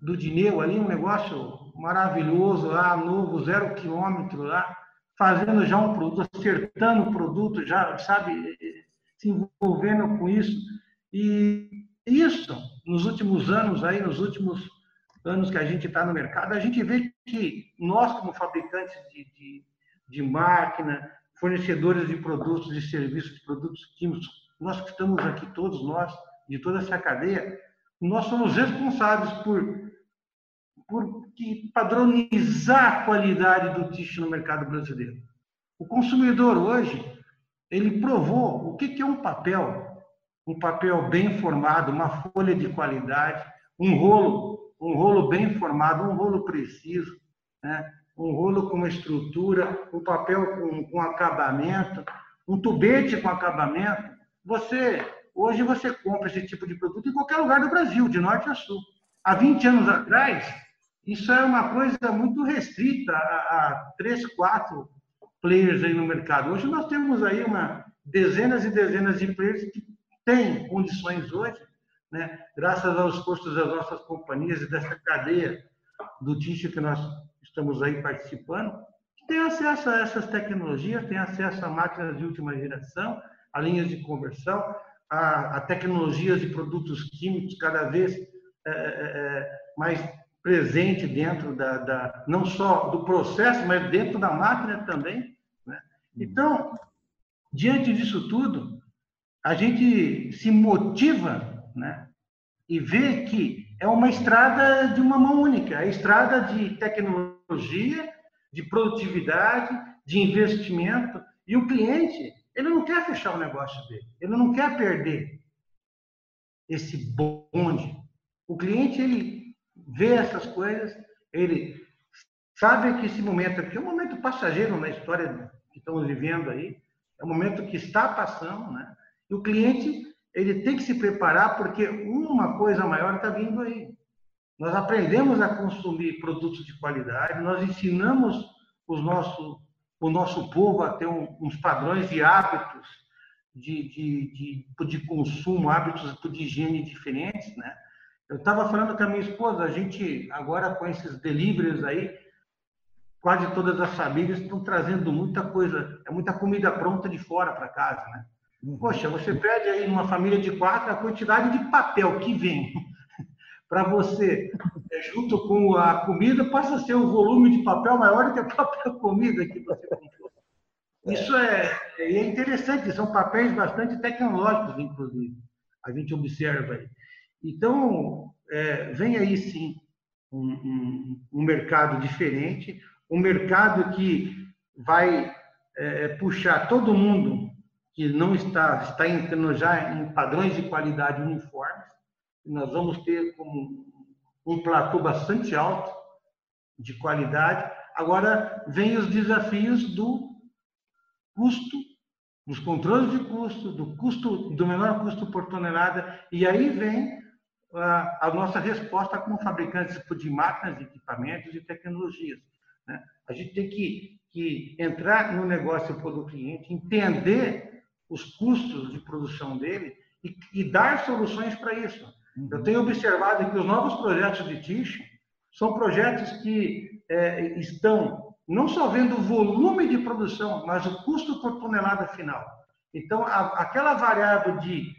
Speaker 3: do Dineu ali, um negócio maravilhoso lá, novo, zero quilômetro lá, fazendo já um produto, acertando o produto, já, sabe, se envolvendo com isso. E isso, nos últimos anos, aí, nos últimos anos que a gente está no mercado, a gente vê que nós, como fabricantes de, de, de máquina, fornecedores de produtos e serviços, de produtos químicos, nós que estamos aqui, todos nós, de toda essa cadeia, nós somos responsáveis por, por padronizar a qualidade do tixo no mercado brasileiro. O consumidor hoje, ele provou o que é um papel, um papel bem formado, uma folha de qualidade, um rolo, um rolo bem formado, um rolo preciso, né? Um rolo com uma estrutura, um papel com, com acabamento, um tubete com acabamento. Você hoje você compra esse tipo de produto em qualquer lugar do Brasil, de norte a sul. Há 20 anos atrás, isso é uma coisa muito restrita a, a três, quatro players aí no mercado. Hoje nós temos aí uma dezenas e dezenas de players que têm condições hoje, né, graças aos custos das nossas companhias e dessa cadeia do tixo que nós estamos aí participando, tem acesso a essas tecnologias, tem acesso a máquinas de última geração, a linhas de conversão, a, a tecnologias de produtos químicos cada vez é, é, é, mais presente dentro da, da, não só do processo, mas dentro da máquina também. Né? Então, diante disso tudo, a gente se motiva né? e vê que é uma estrada de uma mão única, a estrada de tecnologia, de produtividade, de investimento, e o cliente ele não quer fechar o negócio dele, ele não quer perder esse bonde. O cliente, ele vê essas coisas, ele sabe que esse momento aqui é um momento passageiro na história que estamos vivendo aí, é um momento que está passando, né? E o cliente, ele tem que se preparar porque uma coisa maior está vindo aí. Nós aprendemos a consumir produtos de qualidade, nós ensinamos os nossos o nosso povo a ter um, uns padrões de hábitos de, de, de, de, consumo, hábitos de higiene diferentes, né? Eu estava falando com a minha esposa, a gente agora com esses deliveries aí, quase todas as famílias estão trazendo muita coisa, é muita comida pronta de fora para casa, né? Uhum. Poxa, você pede aí numa família de quatro a quantidade de papel que vem para você é, junto com a comida, passa a ser um volume de papel maior do que a própria comida que você comprou. Isso é, é interessante, são papéis bastante tecnológicos, inclusive, a gente observa aí. Então, é, vem aí sim um, um, um, mercado diferente, um mercado que vai é, puxar todo mundo que não está, está entrando já em padrões de qualidade uniformes. Nós vamos ter como um platô bastante alto de qualidade. Agora vem os desafios do custo, dos controles de custo, do custo do menor custo por tonelada, e aí vem a, a nossa resposta como fabricantes de máquinas, equipamentos e tecnologias. Né? A gente tem que, que entrar no negócio do cliente, entender os custos de produção dele e, e dar soluções para isso. Eu tenho observado que os novos projetos de Tish são projetos que é, estão não só vendo o volume de produção, mas o custo por tonelada final. Então, a, aquela variável de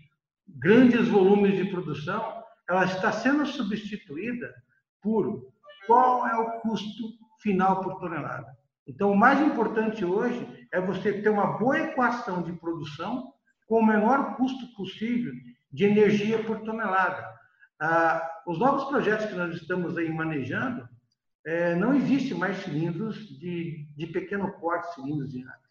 Speaker 3: grandes volumes de produção, ela está sendo substituída por qual é o custo final por tonelada. Então, o mais importante hoje é você ter uma boa equação de produção com o menor custo possível de energia por tonelada. Ah, os novos projetos que nós estamos aí manejando, é, não existe mais cilindros de, de pequeno porte, cilindros água.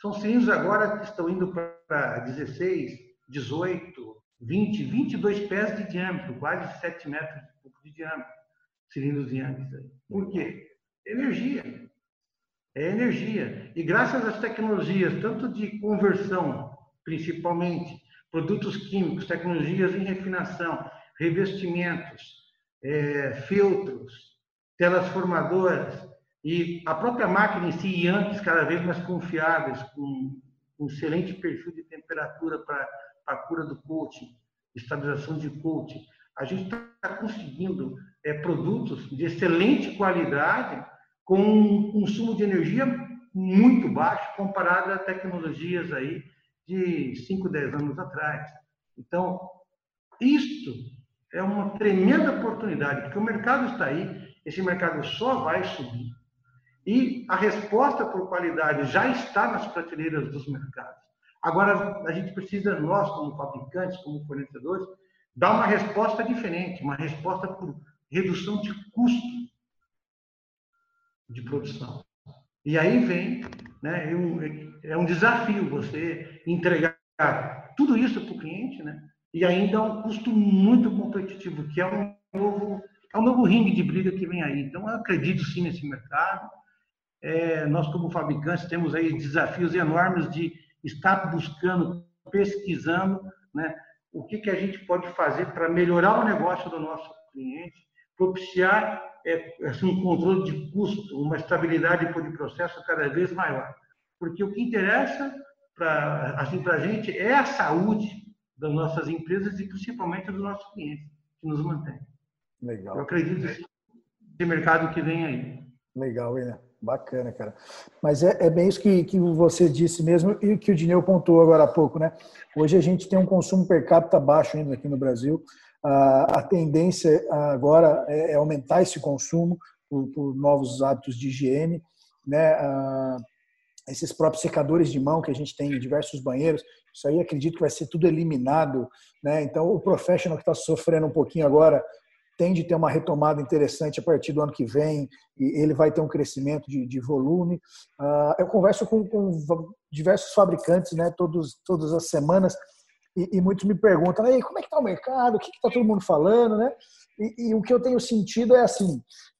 Speaker 3: São cilindros agora que estão indo para 16, 18, 20, 22 pés de diâmetro, quase 7 metros de diâmetro, cilindros de Yankees. Por quê? Energia. É energia. E graças às tecnologias, tanto de conversão, principalmente, produtos químicos, tecnologias em refinação, revestimentos, é, filtros, telas formadoras e a própria máquina em si, Yankees cada vez mais confiáveis, com um excelente perfil de temperatura para a cura do coaching, estabilização de coaching. A gente está conseguindo é, produtos de excelente qualidade com um consumo de energia muito baixo comparado a tecnologias aí de 5, 10 anos atrás. Então, Isto é uma tremenda oportunidade, porque o mercado está aí, esse mercado só vai subir. E a resposta por qualidade já está nas prateleiras dos mercados. Agora, a gente precisa, nós, como fabricantes, como fornecedores, dar uma resposta diferente, uma resposta por redução de custo de produção. E aí vem, né, é um desafio você entregar tudo isso para o cliente, né, e ainda a um custo muito competitivo, que é um novo, é um novo ringue de briga que vem aí. Então, eu acredito sim nesse mercado. É, nós, como fabricantes, temos aí desafios enormes de estar buscando, pesquisando, né, o que, que a gente pode fazer para melhorar o negócio do nosso cliente, propiciar é, assim, um controle de custo, uma estabilidade de processo cada vez maior. Porque o que interessa para assim, a gente é a saúde das nossas empresas e principalmente dos nossos clientes, que nos mantém. Legal. Eu acredito nesse mercado que vem aí.
Speaker 1: Legal, William. Bacana, cara. Mas é, é bem isso que, que você disse mesmo e que o Dineu pontuou agora há pouco, né? Hoje a gente tem um consumo per capita baixo ainda aqui no Brasil. A, tendência agora é, é, aumentar esse consumo por, por, novos hábitos de higiene, né? esses próprios secadores de mão que a gente tem em diversos banheiros, isso aí acredito que vai ser tudo eliminado, né? Então o professional que está sofrendo um pouquinho agora tende a ter uma retomada interessante a partir do ano que vem e ele vai ter um crescimento de, de volume. Uh, eu converso com, com, diversos fabricantes, né, todos, todas as semanas, e, e muitos me perguntam, aí como é que está o mercado, o que está todo mundo falando, né? E, e, o que eu tenho sentido é assim,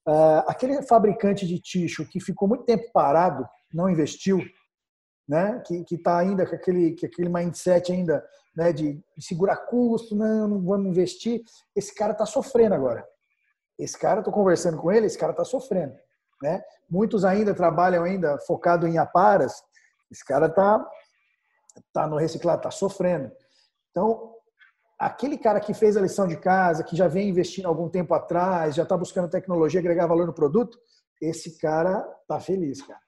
Speaker 1: uh, aquele fabricante de ticho que ficou muito tempo parado, não investiu, né? Que está ainda com aquele, com aquele mindset ainda né, de, de segurar custo, não, não vamos investir. Esse cara está sofrendo agora. Esse cara, estou conversando com ele, esse cara está sofrendo. Né? Muitos ainda trabalham ainda focado em aparas. Esse cara está tá no reciclado, está sofrendo. Então, aquele cara que fez a lição de casa, que já vem investindo algum tempo atrás, já está buscando tecnologia, agregar valor no produto, esse cara está feliz, cara.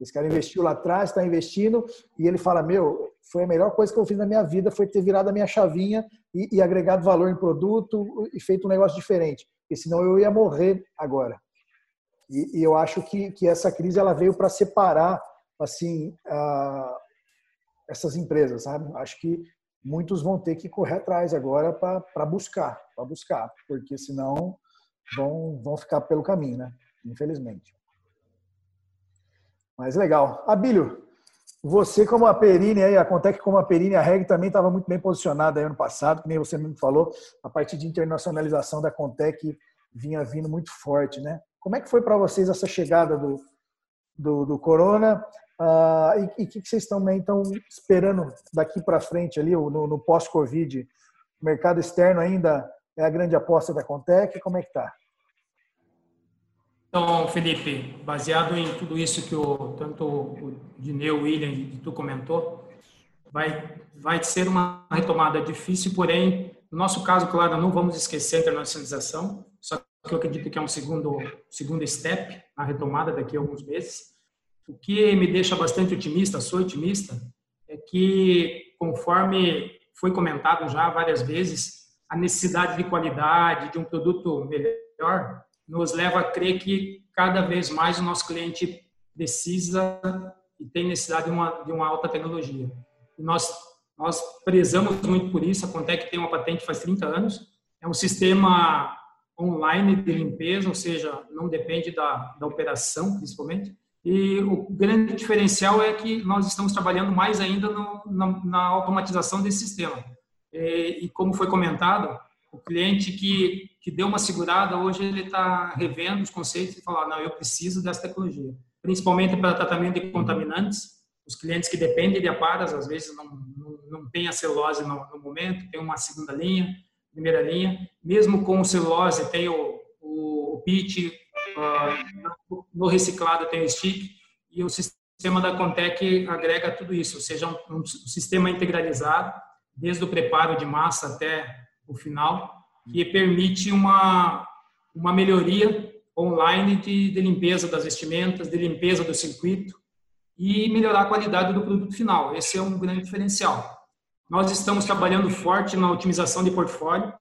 Speaker 1: Esse cara investiu lá atrás, está investindo, e ele fala: Meu, foi a melhor coisa que eu fiz na minha vida, foi ter virado a minha chavinha e, e agregado valor em produto e feito um negócio diferente. Porque senão eu ia morrer agora. E, e eu acho que, que essa crise ela veio para separar assim essas empresas, sabe? Acho que muitos vão ter que correr atrás agora para buscar, para buscar, porque senão vão, vão ficar pelo caminho, né? Infelizmente. Mas legal. Abílio, você como a Perini aí, a Contec como a Perini, a Reg também estava muito bem posicionada aí ano passado, que nem você mesmo falou, a partir de internacionalização da Contec vinha vindo muito forte, né? Como é que foi para vocês essa chegada do, do, do Corona? Uh, e o que, que, vocês estão então esperando daqui para frente ali, no, no pós-Covid? Mercado externo ainda é a grande aposta da Contec? Como é que está?
Speaker 4: Então, Felipe, baseado em tudo isso que o, tanto o Dineu, o William e tu comentou, vai, vai ser uma retomada difícil, porém, no nosso caso, claro, não vamos esquecer a internacionalização, só que eu acredito que é um segundo, segundo step na retomada daqui a alguns meses. O que me deixa bastante otimista, sou otimista, é que, conforme foi comentado já várias vezes, a necessidade de qualidade, de um produto melhor, nos leva a crer que cada vez mais o nosso cliente precisa e tem necessidade de uma, de uma alta tecnologia. E nós, nós prezamos muito por isso. A Contec tem uma patente faz 30 anos. É um sistema online de limpeza, ou seja, não depende da, da operação, principalmente. E o grande diferencial é que nós estamos trabalhando mais ainda no, na, na, automatização desse sistema. E, e como foi comentado, o cliente que, que deu uma segurada, hoje ele está revendo os conceitos e falar, não, eu preciso dessa tecnologia. Principalmente para tratamento de contaminantes. Os clientes que dependem de aparas, às vezes não, não, não tem a celulose no, no, momento, tem uma segunda linha, primeira linha. Mesmo com celulose, tem o, o, o PIT, no reciclado tem o stick, e o sistema da Contec agrega tudo isso, ou seja, um, um sistema integralizado, desde o preparo de massa até o final, que permite uma, uma melhoria online de, de limpeza das vestimentas, de limpeza do circuito e melhorar a qualidade do produto final. Esse é um grande diferencial. Nós estamos trabalhando forte na otimização de portfólio.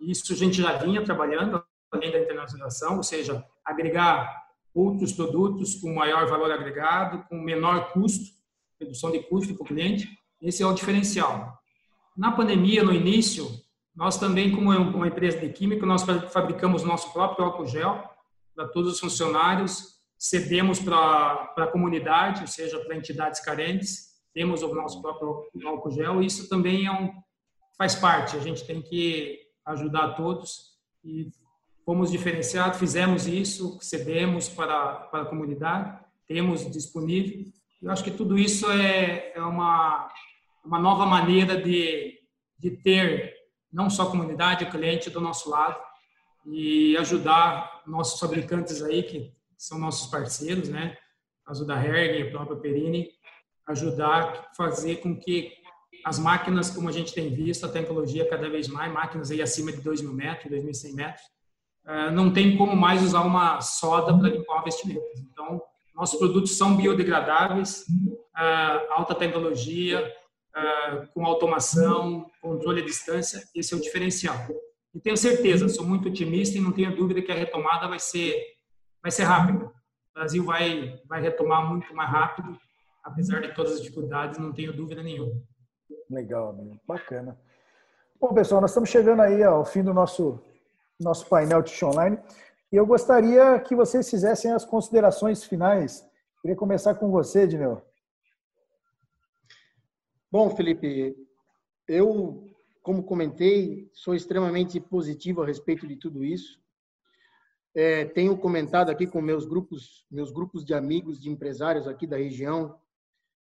Speaker 4: Isso a gente já vinha trabalhando, além da internacionalização, ou seja, agregar outros produtos com maior valor agregado, com menor custo, redução de custo para o cliente. Esse é o diferencial. Na pandemia, no início, nós também, como uma empresa de química, nós fabricamos nosso próprio álcool gel para todos os funcionários, cedemos para a comunidade, ou seja, para entidades carentes, temos o nosso próprio álcool gel, e isso também é um, faz parte, a gente tem que ajudar todos e fomos diferenciados, fizemos isso, cedemos para, para a comunidade, temos disponível. Eu acho que tudo isso é, é uma, uma nova maneira de, de ter não só a comunidade, o cliente do nosso lado e ajudar nossos fabricantes aí, que são nossos parceiros, né? Caso da Herg, a própria Perini, ajudar a fazer com que as máquinas, como a gente tem visto, a tecnologia cada vez mais, máquinas aí acima de 2 mil metros, 2.100 metros, não tem como mais usar uma soda para limpar uma vestimenta. Então, nossos produtos são biodegradáveis, eh, alta tecnologia, eh, com automação, controle à distância, esse é o diferencial. E tenho certeza, sou muito otimista e não tenho dúvida que a retomada vai ser, vai ser rápida. O Brasil vai, vai retomar muito mais rápido, apesar de todas as dificuldades, não tenho dúvida nenhuma.
Speaker 1: Legal, amigo. bacana. Bom, pessoal, nós estamos chegando aí ao fim do nosso nosso painel Tish Online. E eu gostaria que vocês fizessem as considerações finais. Queria começar com você, Dineu.
Speaker 2: Bom, Felipe, eu, como comentei, sou extremamente positivo a respeito de tudo isso. É, tenho comentado aqui com meus grupos, meus grupos de amigos, de empresários aqui da região,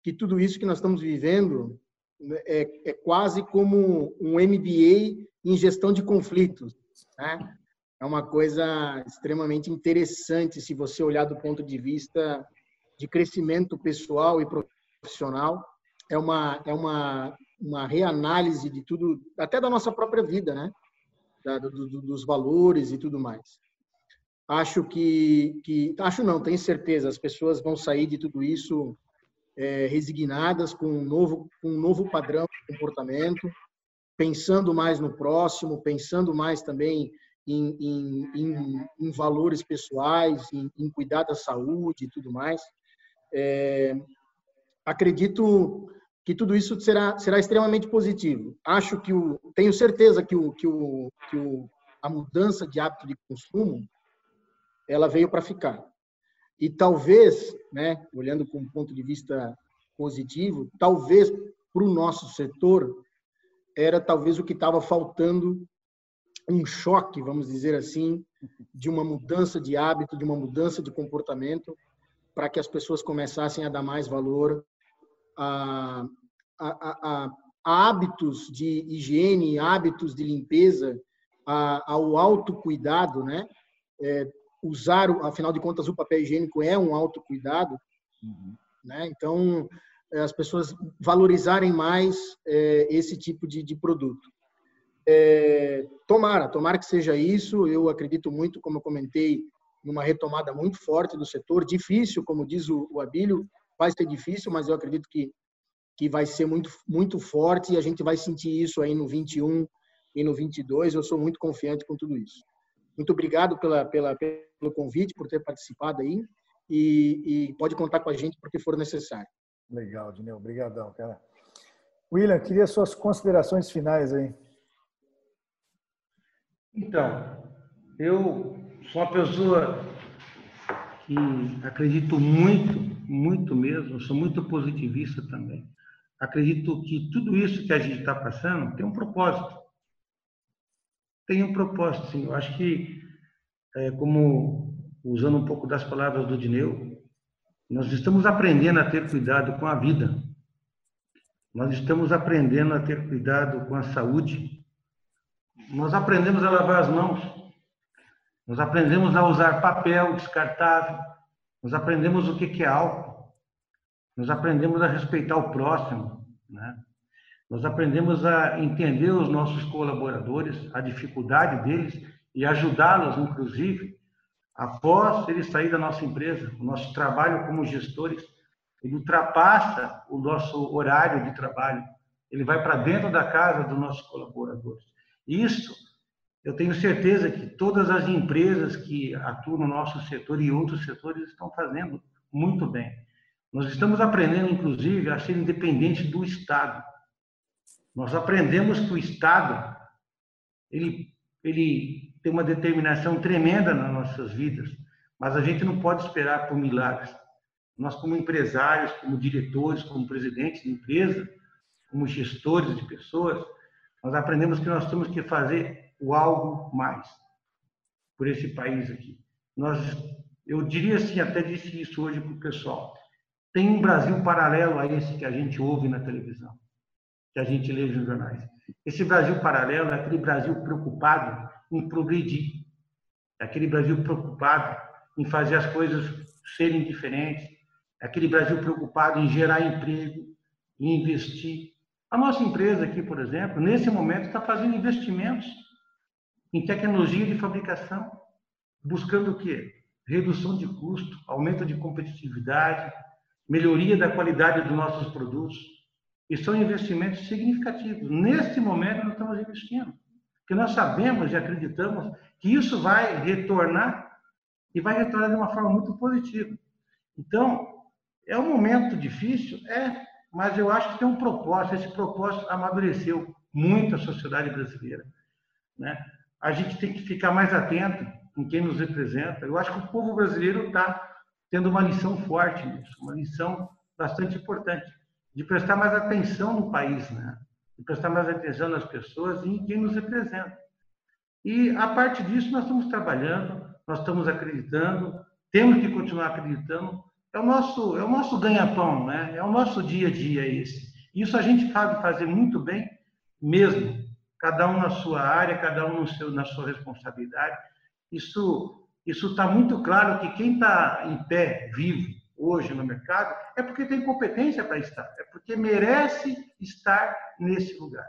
Speaker 2: que tudo isso que nós estamos vivendo né, é, é quase como um MBA em gestão de conflitos. Né? É uma coisa extremamente interessante se você olhar do ponto de vista de crescimento pessoal e profissional. É uma, é uma, uma reanálise de tudo, até da nossa própria vida, né? Da, do, do, dos valores e tudo mais. Acho que, que, acho não, tenho certeza, as pessoas vão sair de tudo isso é, resignadas com um novo, com um novo padrão de comportamento, pensando mais no próximo, pensando mais também em, em, em, em valores pessoais, em, cuidar da saúde e tudo mais. É, acredito que tudo isso será, será extremamente positivo. Acho que o, tenho certeza que, o, que, o, que o, a mudança de hábito de consumo ela veio para ficar. E talvez, né, olhando com um ponto de vista positivo, talvez para o nosso setor era talvez o que estava faltando um choque, vamos dizer assim, de uma mudança de hábito, de uma mudança de comportamento, para que as pessoas começassem a dar mais valor a, a, a, a hábitos de higiene, hábitos de limpeza, ao autocuidado, né? É, usar, afinal de contas, o papel higiênico é um autocuidado, uhum. né? Então, as pessoas valorizarem mais é, esse tipo de, de produto. É, tomara, tomara que seja isso. Eu acredito muito, como eu comentei, numa retomada muito forte do setor. Difícil, como diz o, o Abílio, vai ser difícil, mas eu acredito que, que vai ser muito, muito forte e a gente vai sentir isso aí no 21 e no 22. Eu sou muito confiante com tudo isso. Muito obrigado pela, pela, pelo convite, por ter participado aí e, e pode contar com a gente porque for necessário.
Speaker 1: Legal, Dineu. Obrigadão, cara. William, queria suas considerações finais aí.
Speaker 3: Então, eu sou uma pessoa que acredito muito, muito mesmo, sou muito positivista também. Acredito que tudo isso que a gente está passando tem um propósito. Tem um propósito, sim. Eu acho que, é, como usando um pouco das palavras do Dineu, nós estamos aprendendo a ter cuidado com a vida. Nós estamos aprendendo a ter cuidado com a saúde. Nós aprendemos a lavar as mãos. Nós aprendemos a usar papel descartável. Nós aprendemos o que é álcool. Nós aprendemos a respeitar o próximo. Né? Nós aprendemos a entender os nossos colaboradores, a dificuldade deles e ajudá-los, inclusive, após ele sair da nossa empresa, o nosso trabalho como gestores, ele ultrapassa o nosso horário de trabalho. ele vai para dentro da casa dos nossos colaboradores. Isso, eu tenho certeza que todas as empresas que atuam no nosso setor e outros setores estão fazendo muito bem. Nós estamos aprendendo, inclusive, a ser independente do Estado. Nós aprendemos que o Estado ele, ele tem uma determinação tremenda nas nossas vidas, mas a gente não pode esperar por milagres. Nós, como empresários, como diretores, como presidentes de empresa, como gestores de pessoas, nós aprendemos que nós temos que fazer o algo mais por esse país aqui. Nós, eu diria assim, até disse isso hoje para o pessoal. Tem um Brasil paralelo a esse que a gente ouve na televisão, que a gente lê nos jornais. Esse Brasil paralelo é aquele Brasil preocupado em progredir, aquele Brasil preocupado em fazer as coisas serem diferentes, aquele Brasil preocupado em gerar emprego, em investir. A nossa empresa aqui, por exemplo, nesse momento está fazendo investimentos em tecnologia de fabricação, buscando o quê? Redução de custo, aumento de competitividade, melhoria da qualidade dos nossos produtos. E são investimentos significativos. Neste momento, nós estamos investindo. Porque nós sabemos e acreditamos que isso vai retornar e vai retornar de uma forma muito positiva. Então, é um momento difícil? É, mas eu acho que tem um propósito. Esse propósito amadureceu muito a sociedade brasileira. Né? A gente tem que ficar mais atento em quem nos representa. Eu acho que o povo brasileiro está tendo uma lição forte nisso, uma lição bastante importante, de prestar mais atenção no país, né? De prestar mais atenção nas pessoas e em quem nos representa. E, a parte disso, nós estamos trabalhando, nós estamos acreditando, temos que continuar acreditando. É o nosso, é o nosso ganha-pão, né? é o nosso dia a dia esse. Isso a gente sabe fazer muito bem mesmo, cada um na sua área, cada um no seu, na sua responsabilidade. Isso está muito claro que quem está em pé, vivo, hoje no mercado, é porque tem competência para estar, é porque merece estar nesse lugar.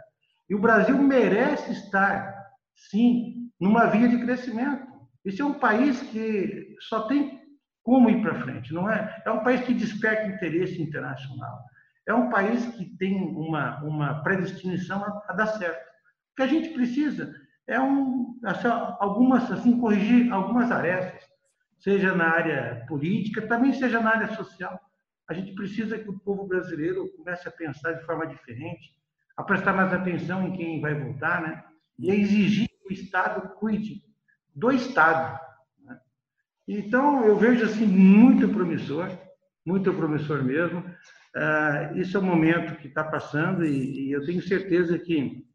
Speaker 3: E o Brasil merece estar, sim, numa via de crescimento. Esse é um país que só tem como ir para frente, não é? É um país que desperta interesse internacional. É um país que tem uma, uma predestinação a, a dar certo. O que a gente precisa é um, algumas, assim, corrigir algumas arestas, seja na área política, também seja na área social. A gente precisa que o povo brasileiro comece a pensar de forma diferente, a prestar mais atenção em quem vai votar, né? E a exigir que o Estado cuide do Estado. Né? Então, eu vejo assim muito promissor, muito promissor mesmo. Uh, isso é um momento que está passando e, e, eu tenho certeza que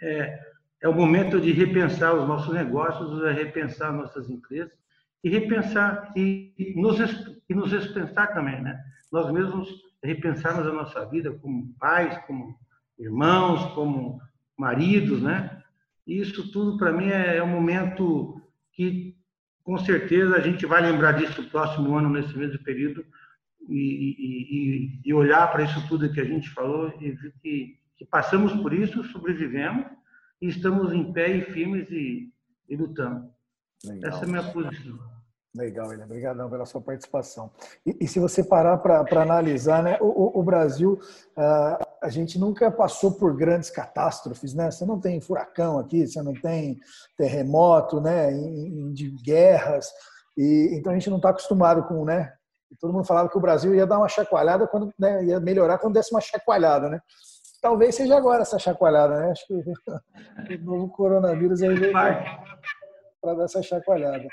Speaker 3: é, é o momento de repensar os nossos negócios, é repensar nossas empresas e repensar e nos, e nos repensar também, né? Nós mesmos repensarmos a nossa vida como pais, como irmãos, como maridos, né? Isso tudo para mim é, é um momento que com certeza a gente vai lembrar disso no próximo ano nesse mesmo período e, e, e olhar para isso tudo que a gente falou e ver que, que passamos por isso, sobrevivemos e estamos em pé e firmes e, e lutando. Legal. Essa é a minha posição.
Speaker 1: Legal, William. Obrigadão pela sua participação. E, e se você parar para analisar, né, o, o Brasil, uh, a gente nunca passou por grandes catástrofes, né? Você não tem furacão aqui, você não tem terremoto, né, em, de guerras, e então a gente não está acostumado com, né? Todo mundo falava que o Brasil ia dar uma chacoalhada quando, né, ia melhorar quando desse uma chacoalhada, né? Talvez seja agora essa chacoalhada, né? Acho que [laughs] o novo coronavírus aí veio para dar essa chacoalhada.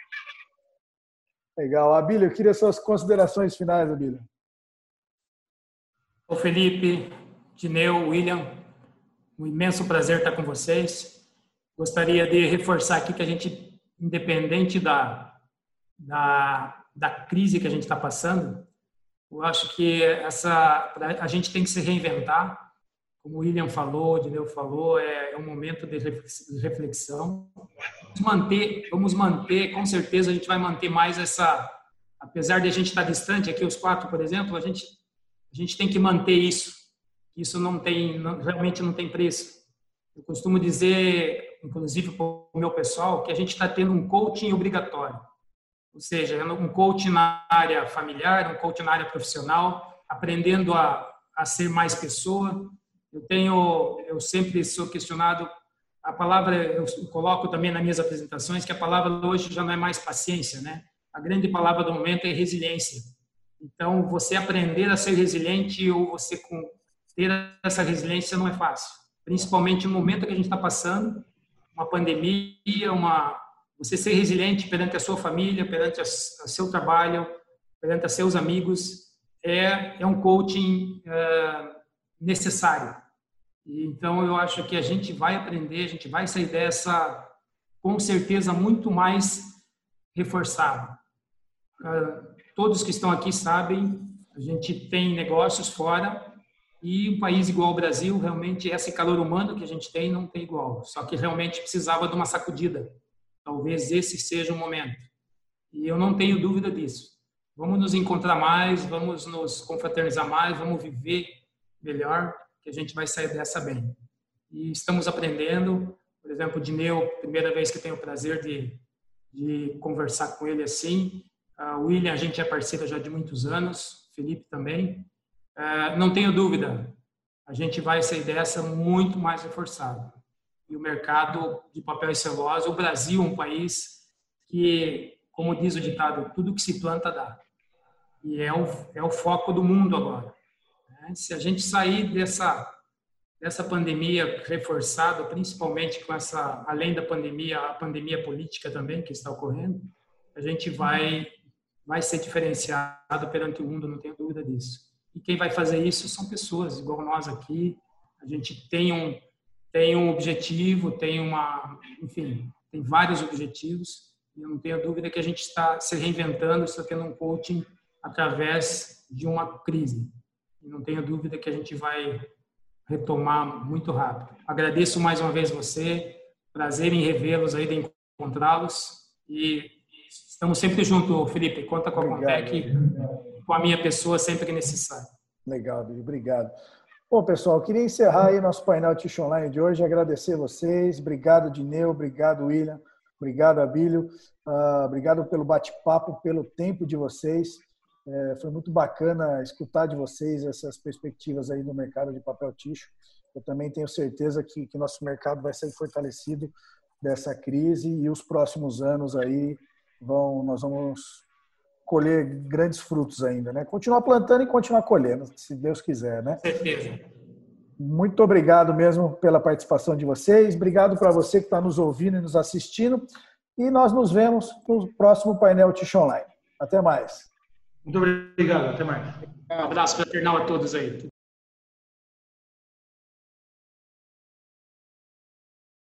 Speaker 1: Legal. Abílio, eu queria suas considerações finais, Abílio.
Speaker 4: Ô Felipe, Dineu, William, um imenso prazer estar com vocês. Gostaria de reforçar aqui que a gente, independente da, da, da crise que a gente está passando, eu acho que essa, a gente tem que se reinventar, como o William falou, o Dineu falou, é, é um momento de reflexão. Vamos manter, vamos manter, com certeza a gente vai manter mais essa, apesar de a gente estar distante aqui, os quatro, por exemplo, a gente, a gente tem que manter isso. Isso não tem, não, realmente não tem preço. Eu costumo dizer, inclusive para o meu pessoal, que a gente está tendo um coaching obrigatório. Ou seja, um coaching na área familiar, um coaching na área profissional, aprendendo a, a ser mais pessoa, Eu tenho, eu sempre sou questionado. A palavra eu coloco também nas minhas apresentações que a palavra hoje já não é mais paciência, né? A grande palavra do momento é resiliência. Então, você aprender a ser resiliente ou você ter essa resiliência não é fácil, principalmente no momento que a gente está passando, uma pandemia, uma você ser resiliente perante a sua família, perante o seu trabalho, perante seus amigos, é, é um coaching é, necessário. Então, eu acho que a gente vai aprender, a gente vai sair dessa, com certeza, muito mais reforçado. Ah, todos que estão aqui sabem, a gente tem negócios fora e um país igual ao Brasil, realmente, esse calor humano que a gente tem não tem igual. Só que realmente precisava de uma sacudida. Talvez esse seja o momento. E eu não tenho dúvida disso. Vamos nos encontrar mais, vamos nos confraternizar mais, vamos viver melhor, que a gente vai sair dessa bem. E estamos aprendendo. Por exemplo, o Dineu, primeira vez que tenho o prazer de, de conversar com ele assim. Uh, William, a gente é parceiro já de muitos anos, Felipe também. Uh, não tenho dúvida, a gente vai sair dessa muito mais reforçado e o mercado de papel e celulose. O Brasil é um país que, como diz o ditado, tudo que se planta dá. E é o, é o foco do mundo agora. Né? Se a gente sair dessa dessa pandemia reforçada, principalmente com essa, além da pandemia, a pandemia política também que está ocorrendo, a gente vai vai ser diferenciado perante o mundo, não tenho dúvida disso. E quem vai fazer isso são pessoas igual nós aqui. A gente tem um tem um objetivo, tem uma, enfim, tem vários objetivos. E eu não tenho dúvida que a gente está se reinventando, está tendo um coaching através de uma crise. E não tenho dúvida que a gente vai retomar muito rápido. Agradeço mais uma vez você, prazer em revê-los aí, de encontrá-los. E estamos sempre juntos, Felipe. Conta com a Contec, com a minha pessoa sempre que necessário.
Speaker 1: Legal, obrigado. Bom, pessoal, queria encerrar aí nosso painel Tish Online de hoje, agradecer vocês, obrigado Dineu, obrigado William, obrigado Abílio, uh, obrigado pelo bate-papo, pelo tempo de vocês, é, foi muito bacana escutar de vocês essas perspectivas aí do mercado de papel ticho. Eu também tenho certeza que, que nosso mercado vai sair fortalecido dessa crise e os próximos anos aí vão, nós vamos colher grandes frutos ainda, né? Continuar plantando e continuar colhendo, se Deus quiser, né?
Speaker 4: Certeza.
Speaker 1: Muito obrigado mesmo pela participação de vocês. Obrigado para você que está nos ouvindo e nos assistindo. E nós nos vemos no próximo painel Tish Online. Até mais.
Speaker 3: Muito obrigado. Até mais.
Speaker 4: Um abraço fraternal a todos aí.